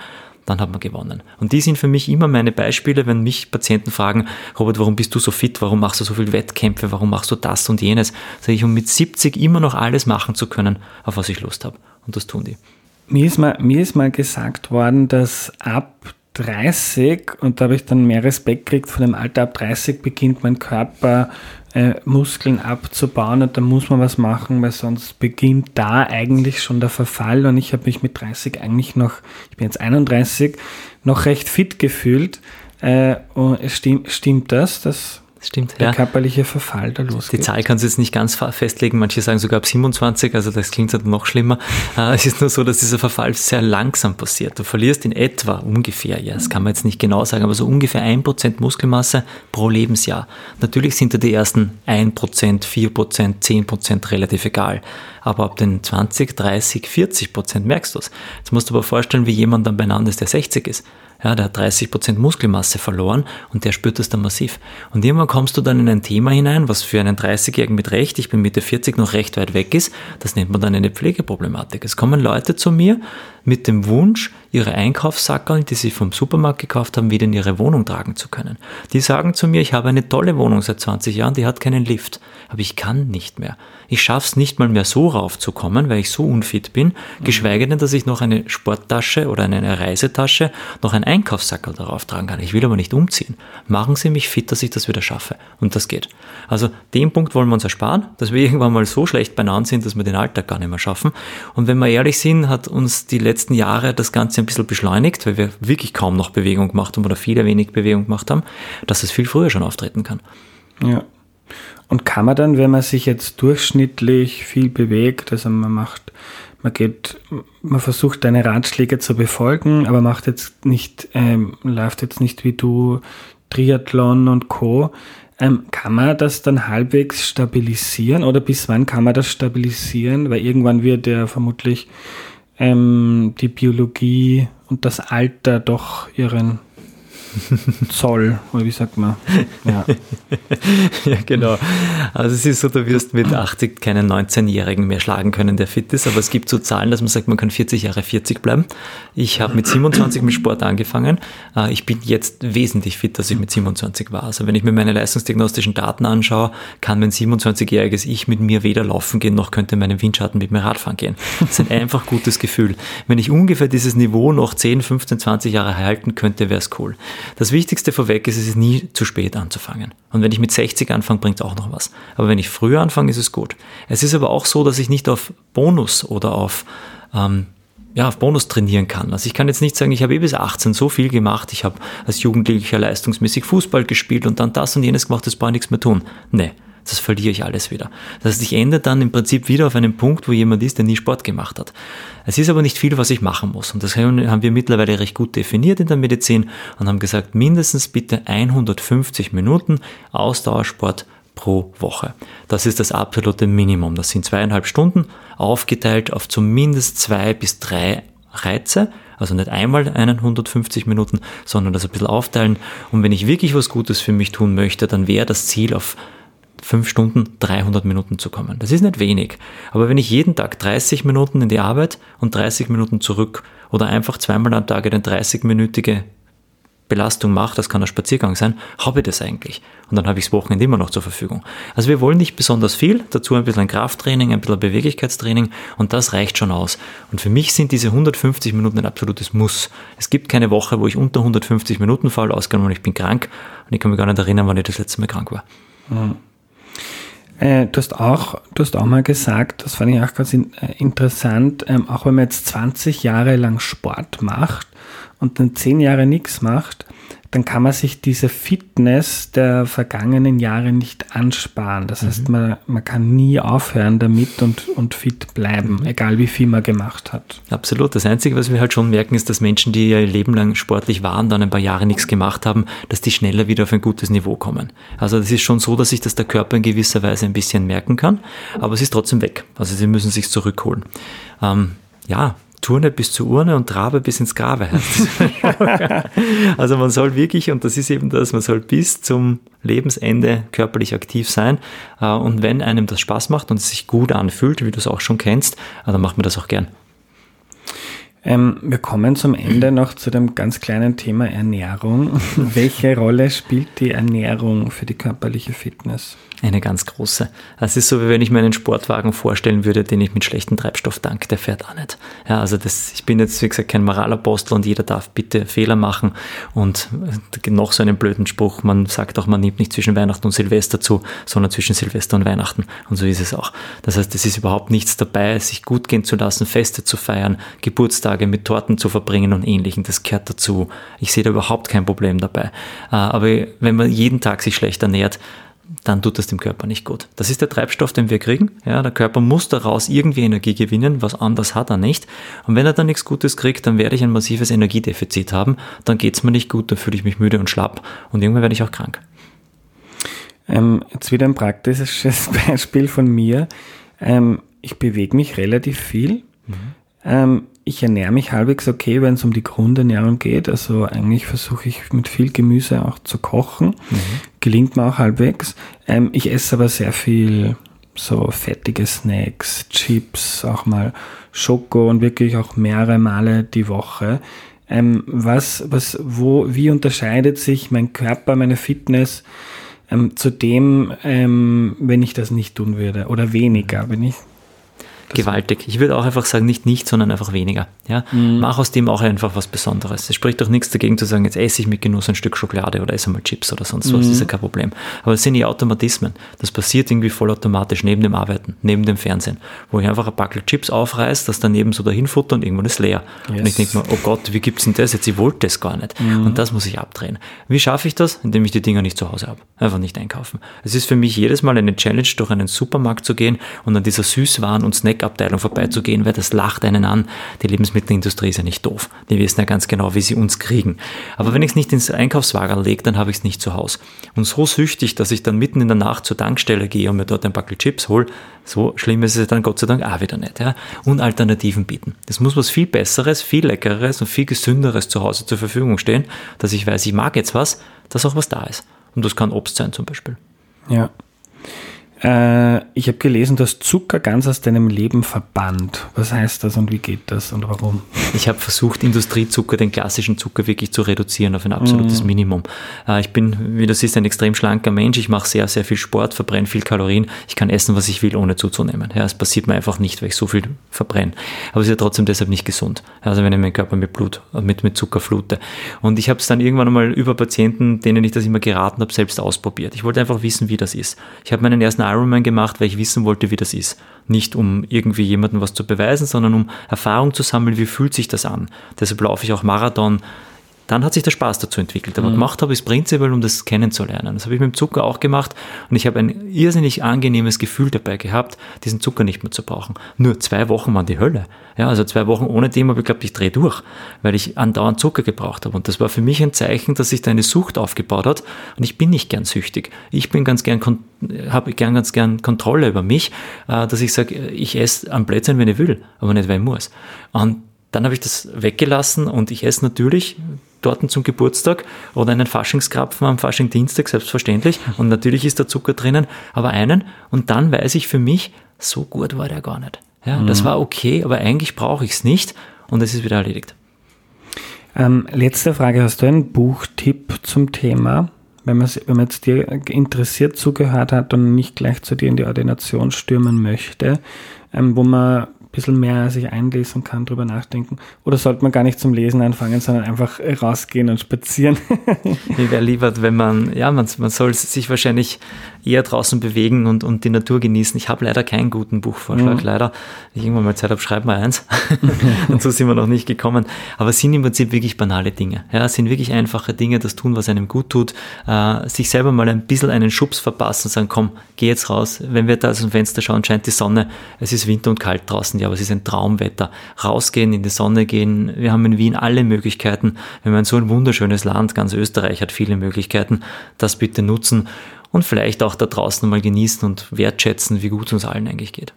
dann hat man gewonnen. Und die sind für mich immer meine Beispiele, wenn mich Patienten fragen, Robert, warum bist du so fit? Warum machst du so viele Wettkämpfe? Warum machst du das und jenes? Sage ich, um mit 70 immer noch alles machen zu können, auf was ich Lust habe. Und das tun die. Mir ist mal, mir ist mal gesagt worden, dass ab 30, und da habe ich dann mehr Respekt gekriegt, von dem Alter ab 30 beginnt mein Körper äh, Muskeln abzubauen und da muss man was machen, weil sonst beginnt da eigentlich schon der Verfall und ich habe mich mit 30 eigentlich noch, ich bin jetzt 31, noch recht fit gefühlt. Äh, stimmt, stimmt das, dass Stimmt, der ja. körperliche Verfall da losgeht. Die Zahl kannst du jetzt nicht ganz festlegen, manche sagen sogar ab 27, also das klingt halt noch schlimmer. [LAUGHS] Äh, es ist nur so, dass dieser Verfall sehr langsam passiert. Du verlierst in etwa ungefähr, ja, das kann man jetzt nicht genau sagen, aber so ungefähr 1% Muskelmasse pro Lebensjahr. Natürlich sind da die ersten 1%, 4%, 10% relativ egal. Aber ab den 20, 30, 40% merkst du es. Jetzt musst du aber vorstellen, wie jemand dann beieinander ist, der 60 ist. Ja, der hat 30 Prozent Muskelmasse verloren und der spürt das dann massiv. Und irgendwann kommst du dann in ein Thema hinein, was für einen 30-Jährigen mit Recht, ich bin Mitte 40, noch recht weit weg ist. Das nennt man dann eine Pflegeproblematik. Es kommen Leute zu mir mit dem Wunsch, ihre Einkaufssackerl, die sie vom Supermarkt gekauft haben, wieder in ihre Wohnung tragen zu können. Die sagen zu mir, ich habe eine tolle Wohnung seit 20 Jahren, die hat keinen Lift. Aber ich kann nicht mehr. Ich schaffe es nicht mal mehr so raufzukommen, weil ich so unfit bin, geschweige denn, dass ich noch eine Sporttasche oder eine Reisetasche, noch ein Einkaufssackel darauf tragen kann. Ich will aber nicht umziehen. Machen Sie mich fit, dass ich das wieder schaffe. Und das geht. Also den Punkt wollen wir uns ersparen, dass wir [LAUGHS] irgendwann mal so schlecht beieinander sind, dass wir den Alltag gar nicht mehr schaffen. Und wenn wir ehrlich sind, hat uns die letzten Jahre das Ganze ein bisschen beschleunigt, weil wir wirklich kaum noch Bewegung gemacht haben oder viele wenig Bewegung gemacht haben, dass es viel früher schon auftreten kann. Ja. Und kann man dann, wenn man sich jetzt durchschnittlich viel bewegt, also man macht, man geht, man versucht deine Ratschläge zu befolgen, aber macht jetzt nicht, ähm, läuft jetzt nicht wie du Triathlon und Co. Ähm, kann man das dann halbwegs stabilisieren oder bis wann kann man das stabilisieren? Weil irgendwann wird ja vermutlich ähm, die Biologie und das Alter doch ihren Zoll, oder wie sagt man? [LAUGHS] Ja. [LAUGHS] ja, genau. Also es ist so, du wirst mit 80 keinen 19-Jährigen mehr schlagen können, der fit ist, aber es gibt so Zahlen, dass man sagt, man kann 40 Jahre 40 bleiben. Ich habe mit 27 mit Sport angefangen. Äh, ich bin jetzt wesentlich fitter, als ich mit 27 war. Also wenn ich mir meine leistungsdiagnostischen Daten anschaue, kann mein 27-jähriges Ich mit mir weder laufen gehen, noch könnte meinem Windschatten mit mir Radfahren gehen. Das ist ein einfach gutes Gefühl. Wenn ich ungefähr dieses Niveau noch 10, 15, 20 Jahre halten könnte, wäre es cool. Das Wichtigste vorweg ist, es ist nie zu spät anzufangen. Und wenn ich mit 60 anfange, bringt es auch noch was. Aber wenn ich früher anfange, ist es gut. Es ist aber auch so, dass ich nicht auf Bonus oder auf ähm, ja, auf Bonus trainieren kann. Also ich kann jetzt nicht sagen, ich habe eh bis 18 so viel gemacht, ich habe als Jugendlicher leistungsmäßig Fußball gespielt und dann das und jenes gemacht, das brauche ich nichts mehr tun. Nee, das verliere ich alles wieder. Das heißt, ich ende dann im Prinzip wieder auf einem Punkt, wo jemand ist, der nie Sport gemacht hat. Es ist aber nicht viel, was ich machen muss. Und das haben wir mittlerweile recht gut definiert in der Medizin und haben gesagt, mindestens bitte 150 Minuten Ausdauersport pro Woche. Das ist das absolute Minimum. Das sind zweieinhalb Stunden, aufgeteilt auf zumindest zwei bis drei Reize. Also nicht einmal einen 150 Minuten, sondern das ein bisschen aufteilen. Und wenn ich wirklich was Gutes für mich tun möchte, dann wäre das Ziel auf fünf Stunden 300 Minuten zu kommen. Das ist nicht wenig. Aber wenn ich jeden Tag 30 Minuten in die Arbeit und 30 Minuten zurück oder einfach zweimal am Tag eine 30-minütige Belastung mache, das kann ein Spaziergang sein, habe ich das eigentlich. Und dann habe ich das Wochenende immer noch zur Verfügung. Also wir wollen nicht besonders viel, dazu ein bisschen Krafttraining, ein bisschen Beweglichkeitstraining und das reicht schon aus. Und für mich sind diese 150 Minuten ein absolutes Muss. Es gibt keine Woche, wo ich unter 150 Minuten falle, ausgenommen ich bin krank und ich kann mich gar nicht erinnern, wann ich das letzte Mal krank war. Mhm. Äh, du, hast auch, du hast auch mal gesagt, das fand ich auch ganz in, äh, interessant, ähm, auch wenn man jetzt 20 Jahre lang Sport macht, und dann zehn Jahre nichts macht, dann kann man sich diese Fitness der vergangenen Jahre nicht ansparen. Das mhm. heißt, man, man kann nie aufhören damit und, und fit bleiben, mhm. egal wie viel man gemacht hat. Absolut. Das Einzige, was wir halt schon merken, ist, dass Menschen, die ihr Leben lang sportlich waren, dann ein paar Jahre nichts gemacht haben, dass die schneller wieder auf ein gutes Niveau kommen. Also das ist schon so, dass sich das der Körper in gewisser Weise ein bisschen merken kann, aber es ist trotzdem weg. Also sie müssen sich zurückholen. Ähm, ja, Turne bis zur Urne und Trabe bis ins Grabe [LAUGHS] Also man soll wirklich, und das ist eben das, man soll bis zum Lebensende körperlich aktiv sein. Äh, und wenn einem das Spaß macht und es sich gut anfühlt, wie du es auch schon kennst, äh, dann macht man das auch gern. Ähm, wir kommen zum Ende noch zu dem ganz kleinen Thema Ernährung. [LAUGHS] Welche Rolle spielt die Ernährung für die körperliche Fitness? Eine ganz große. Es ist so, wie wenn ich mir einen Sportwagen vorstellen würde, den ich mit schlechtem Treibstoff tank, der fährt auch nicht. Ja, also das, ich bin jetzt, wie gesagt, kein Moralapostel und jeder darf bitte Fehler machen und noch so einen blöden Spruch, man sagt auch, man nimmt nicht zwischen Weihnachten und Silvester zu, sondern zwischen Silvester und Weihnachten. Und so ist es auch. Das heißt, es ist überhaupt nichts dabei, sich gut gehen zu lassen, Feste zu feiern, Geburtstage mit Torten zu verbringen und ähnlichem. Das gehört dazu. Ich sehe da überhaupt kein Problem dabei. Äh, aber wenn man jeden Tag sich schlecht ernährt, dann tut das dem Körper nicht gut. Das ist der Treibstoff, den wir kriegen. Ja, der Körper muss daraus irgendwie Energie gewinnen, was anders hat er nicht. Und wenn er dann nichts Gutes kriegt, dann werde ich ein massives Energiedefizit haben. Dann geht es mir nicht gut, dann fühle ich mich müde und schlapp und irgendwann werde ich auch krank. Ähm, jetzt wieder ein praktisches [LAUGHS] Beispiel von mir. Ähm, ich bewege mich relativ viel. Mhm. Ähm, ich ernähre mich halbwegs okay, wenn es um die Grundernährung geht. Also eigentlich versuche ich mit viel Gemüse auch zu kochen. Mhm. Gelingt mir auch halbwegs. Ähm, ich esse aber sehr viel so fettige Snacks, Chips, auch mal Schoko und wirklich auch mehrere Male die Woche. Ähm, was, was, wo, wie unterscheidet sich mein Körper, meine Fitness ähm, zu dem, ähm, wenn ich das nicht tun würde oder weniger, wenn ich gewaltig. Ich würde auch einfach sagen, nicht nicht, sondern einfach weniger. Ja? Mhm. Mach aus dem auch einfach was Besonderes. Es spricht doch nichts dagegen zu sagen, jetzt esse ich mit Genuss ein Stück Schokolade oder esse mal Chips oder sonst was. Mhm. Das ist ja kein Problem. Aber es sind die Automatismen. Das passiert irgendwie vollautomatisch neben dem Arbeiten, neben dem Fernsehen, wo ich einfach ein Packel Chips aufreiße, das daneben so dahin futter und irgendwann ist leer. Yes. Und ich denke mir, oh Gott, wie gibt's denn das jetzt? Ich wollte das gar nicht. Mhm. Und das muss ich abdrehen. Wie schaffe ich das? Indem ich die Dinger nicht zu Hause habe. Einfach nicht einkaufen. Es ist für mich jedes Mal eine Challenge, durch einen Supermarkt zu gehen und an dieser Süßwaren- und Snackabteilung vorbeizugehen, weil das lacht einen an. Die Lebensmittelindustrie ist ja nicht doof. Die wissen ja ganz genau, wie sie uns kriegen. Aber wenn ich es nicht ins Einkaufswagen lege, dann habe ich es nicht zu Hause. Und so süchtig, dass ich dann mitten in der Nacht zur Tankstelle gehe und mir dort ein Backel Chips hole, so schlimm ist es dann Gott sei Dank auch wieder nicht. Ja? Und Alternativen bieten. Es muss was viel Besseres, viel Leckeres und viel Gesünderes zu Hause zur Verfügung stehen, dass ich weiß, ich mag jetzt was, dass auch was da ist. Und das kann Obst sein zum Beispiel. Ja. Äh, ich habe gelesen, dass Zucker ganz aus deinem Leben verbannt. Was heißt das und wie geht das und warum? Ich habe versucht, Industriezucker, den klassischen Zucker wirklich zu reduzieren auf ein absolutes mm. Minimum. Äh, ich bin, wie du siehst, ein extrem schlanker Mensch. Ich mache sehr, sehr viel Sport, verbrenne viel Kalorien. Ich kann essen, was ich will, ohne zuzunehmen. Ja, es passiert mir einfach nicht, weil ich so viel verbrenne. Aber es ist ja trotzdem deshalb nicht gesund. Also wenn ich meinen Körper mit Blut, mit, mit Zucker flute. Und ich habe es dann irgendwann einmal über Patienten, denen ich das immer geraten habe, selbst ausprobiert. Ich wollte einfach wissen, wie das ist. Ich habe meinen ersten Ironman gemacht, weil ich wissen wollte, wie das ist. Nicht um irgendwie jemandem was zu beweisen, sondern um Erfahrung zu sammeln, wie fühlt sich das an. Deshalb laufe ich auch Marathon dann hat sich der Spaß dazu entwickelt. Aber mhm. gemacht habe ich es prinzipiell, um das kennenzulernen. Das habe ich mit dem Zucker auch gemacht und ich habe ein irrsinnig angenehmes Gefühl dabei gehabt, diesen Zucker nicht mehr zu brauchen. Nur zwei Wochen waren die Hölle. Ja, also zwei Wochen ohne dem habe ich glaube ich drehe durch, weil ich andauernd Zucker gebraucht habe. Und das war für mich ein Zeichen, dass sich da eine Sucht aufgebaut hat. Und ich bin nicht gern süchtig. Ich bin ganz gern, habe gern ganz gern Kontrolle über mich, äh, dass ich sage, ich esse am Plätzchen, wenn ich will, aber nicht, weil ich muss. Und dann habe ich das weggelassen und ich esse natürlich dort zum Geburtstag oder einen Faschingskrapfen am Faschingdienstag, selbstverständlich. Und natürlich ist da Zucker drinnen, aber einen. Und dann weiß ich für mich, so gut war der gar nicht. Ja, mhm. das war okay, aber eigentlich brauche ich es nicht und es ist wieder erledigt. Ähm, letzte Frage, hast du einen Buchtipp zum Thema? Wenn man, wenn man jetzt dir interessiert zugehört hat und nicht gleich zu dir in die Ordination stürmen möchte, ähm, wo man bisschen mehr sich einlesen kann, drüber nachdenken? Oder sollte man gar nicht zum Lesen anfangen, sondern einfach rausgehen und spazieren? [LAUGHS] Mir wäre lieber, wenn man, ja, man, man soll sich wahrscheinlich eher draußen bewegen und, und die Natur genießen. Ich habe leider keinen guten Buchvorschlag, mhm. leider. Wenn ich irgendwann mal Zeit habe, schreib mal eins. [LAUGHS] und so sind wir noch nicht gekommen. Aber es sind im Prinzip wirklich banale Dinge. Ja, es sind wirklich einfache Dinge, das tun, was einem gut tut. Äh, sich selber mal ein bisschen einen Schubs verpassen und sagen, komm, geh jetzt raus. Wenn wir da aus dem Fenster schauen, scheint die Sonne. Es ist Winter und kalt draußen, ja, aber es ist ein Traumwetter. Rausgehen, in die Sonne gehen. Wir haben in Wien alle Möglichkeiten. Wir haben so ein wunderschönes Land. Ganz Österreich hat viele Möglichkeiten. Das bitte nutzen und vielleicht auch da draußen mal genießen und wertschätzen, wie gut es uns allen eigentlich geht.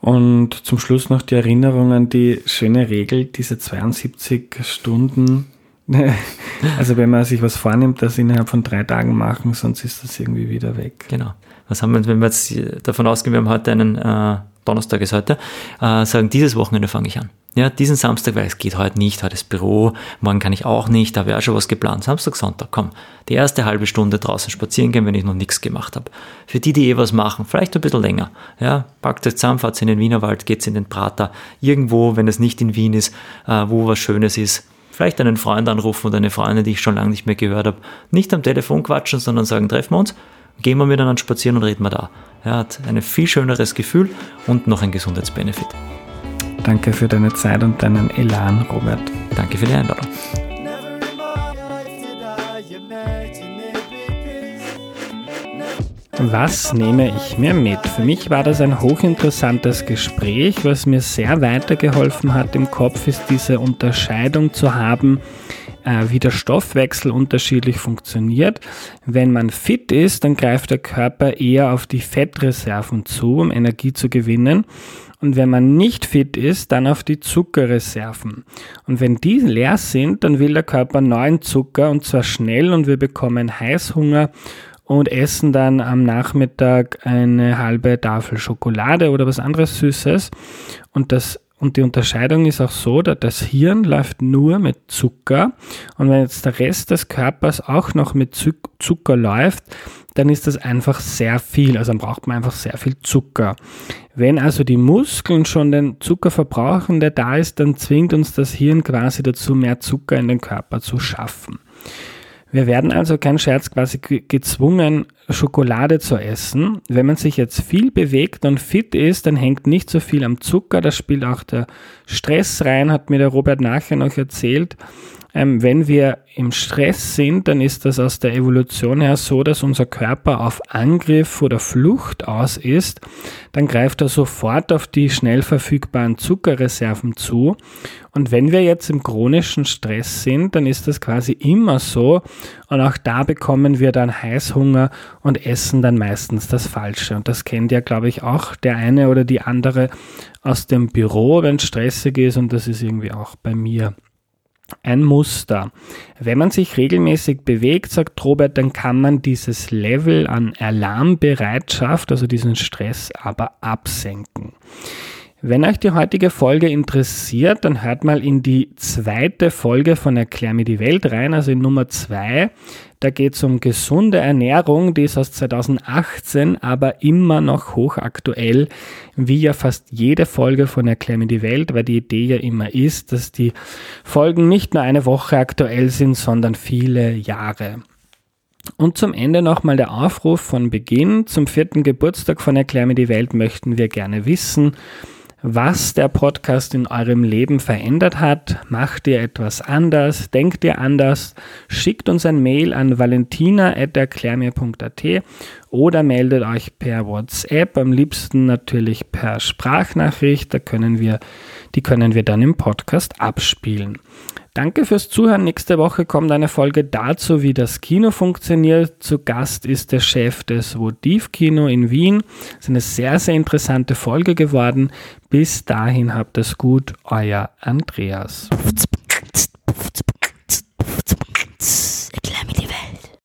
Und zum Schluss noch die Erinnerung an die schöne Regel, diese 72 Stunden. [LAUGHS] Also wenn man sich was vornimmt, das innerhalb von drei Tagen machen, sonst ist das irgendwie wieder weg. Genau. Was haben wir, wenn wir jetzt davon ausgehen, wir haben heute einen äh, Donnerstag ist heute, äh, sagen, dieses Wochenende fange ich an. Ja, diesen Samstag, weil es geht heute nicht, heute ist Büro, morgen kann ich auch nicht, da auch schon was geplant. Samstag, Sonntag, komm, die erste halbe Stunde draußen spazieren gehen, wenn ich noch nichts gemacht habe. Für die, die eh was machen, vielleicht ein bisschen länger. Ja, packt euch zusammen, fahrt in den Wienerwald, geht's in den Prater, irgendwo, wenn es nicht in Wien ist, äh, wo was Schönes ist. Vielleicht einen Freund anrufen oder eine Freundin, die ich schon lange nicht mehr gehört habe. Nicht am Telefon quatschen, sondern sagen, treffen wir uns, gehen wir miteinander spazieren und reden wir da. Er hat ein viel schöneres Gefühl und noch ein Gesundheitsbenefit. Danke für deine Zeit und deinen Elan, Robert. Danke für die Einladung. Was nehme ich mir mit? Für mich war das ein hochinteressantes Gespräch. Was mir sehr weitergeholfen hat im Kopf, ist diese Unterscheidung zu haben, äh, wie der Stoffwechsel unterschiedlich funktioniert. Wenn man fit ist, dann greift der Körper eher auf die Fettreserven zu, um Energie zu gewinnen. Und wenn man nicht fit ist, dann auf die Zuckerreserven. Und wenn die leer sind, dann will der Körper neuen Zucker und zwar schnell und wir bekommen Heißhunger und essen dann am Nachmittag eine halbe Tafel Schokolade oder was anderes Süßes. Und das und die Unterscheidung ist auch so, dass das Hirn läuft nur mit Zucker und wenn jetzt der Rest des Körpers auch noch mit Zucker läuft, dann ist das einfach sehr viel. Also dann braucht man einfach sehr viel Zucker. Wenn also die Muskeln schon den Zucker verbrauchen, der da ist, dann zwingt uns das Hirn quasi dazu, mehr Zucker in den Körper zu schaffen. Wir werden also, kein Scherz, quasi gezwungen, Schokolade zu essen. Wenn man sich jetzt viel bewegt und fit ist, dann hängt nicht so viel am Zucker. Da spielt auch der Stress rein, hat mir der Robert nachher noch erzählt. Ähm, wenn wir im Stress sind, dann ist das aus der Evolution her so, dass unser Körper auf Angriff oder Flucht aus ist. Dann greift er sofort auf die schnell verfügbaren Zuckerreserven zu. Und wenn wir jetzt im chronischen Stress sind, dann ist das quasi immer so. Und auch da bekommen wir dann Heißhunger und essen dann meistens das Falsche. Und das kennt ja, glaube ich, auch der eine oder die andere aus dem Büro, wenn es stressig ist. Und das ist irgendwie auch bei mir ein Muster. Wenn man sich regelmäßig bewegt, sagt Robert, dann kann man dieses Level an Alarmbereitschaft, also diesen Stress, aber absenken. Wenn euch die heutige Folge interessiert, dann hört mal in die zweite Folge von Erklär mir die Welt rein, also in Nummer zwei. Da geht es um gesunde Ernährung, die ist aus 2018, aber immer noch hochaktuell, wie ja fast jede Folge von Erklär mir die Welt, weil die Idee ja immer ist, dass die Folgen nicht nur eine Woche aktuell sind, sondern viele Jahre. Und zum Ende nochmal der Aufruf von Beginn. Zum vierten Geburtstag von Erklär mir die Welt möchten wir gerne wissen, was der Podcast in eurem Leben verändert hat. Macht ihr etwas anders? Denkt ihr anders? Schickt uns ein Mail an valentina.erklärmir.at oder meldet euch per WhatsApp, am liebsten natürlich per Sprachnachricht. Da können wir, die können wir dann im Podcast abspielen. Danke fürs Zuhören. Nächste Woche kommt eine Folge dazu, wie das Kino funktioniert. Zu Gast ist der Chef des Votiv Kino in Wien. Das ist eine sehr, sehr interessante Folge geworden. Bis dahin habt es gut, euer Andreas.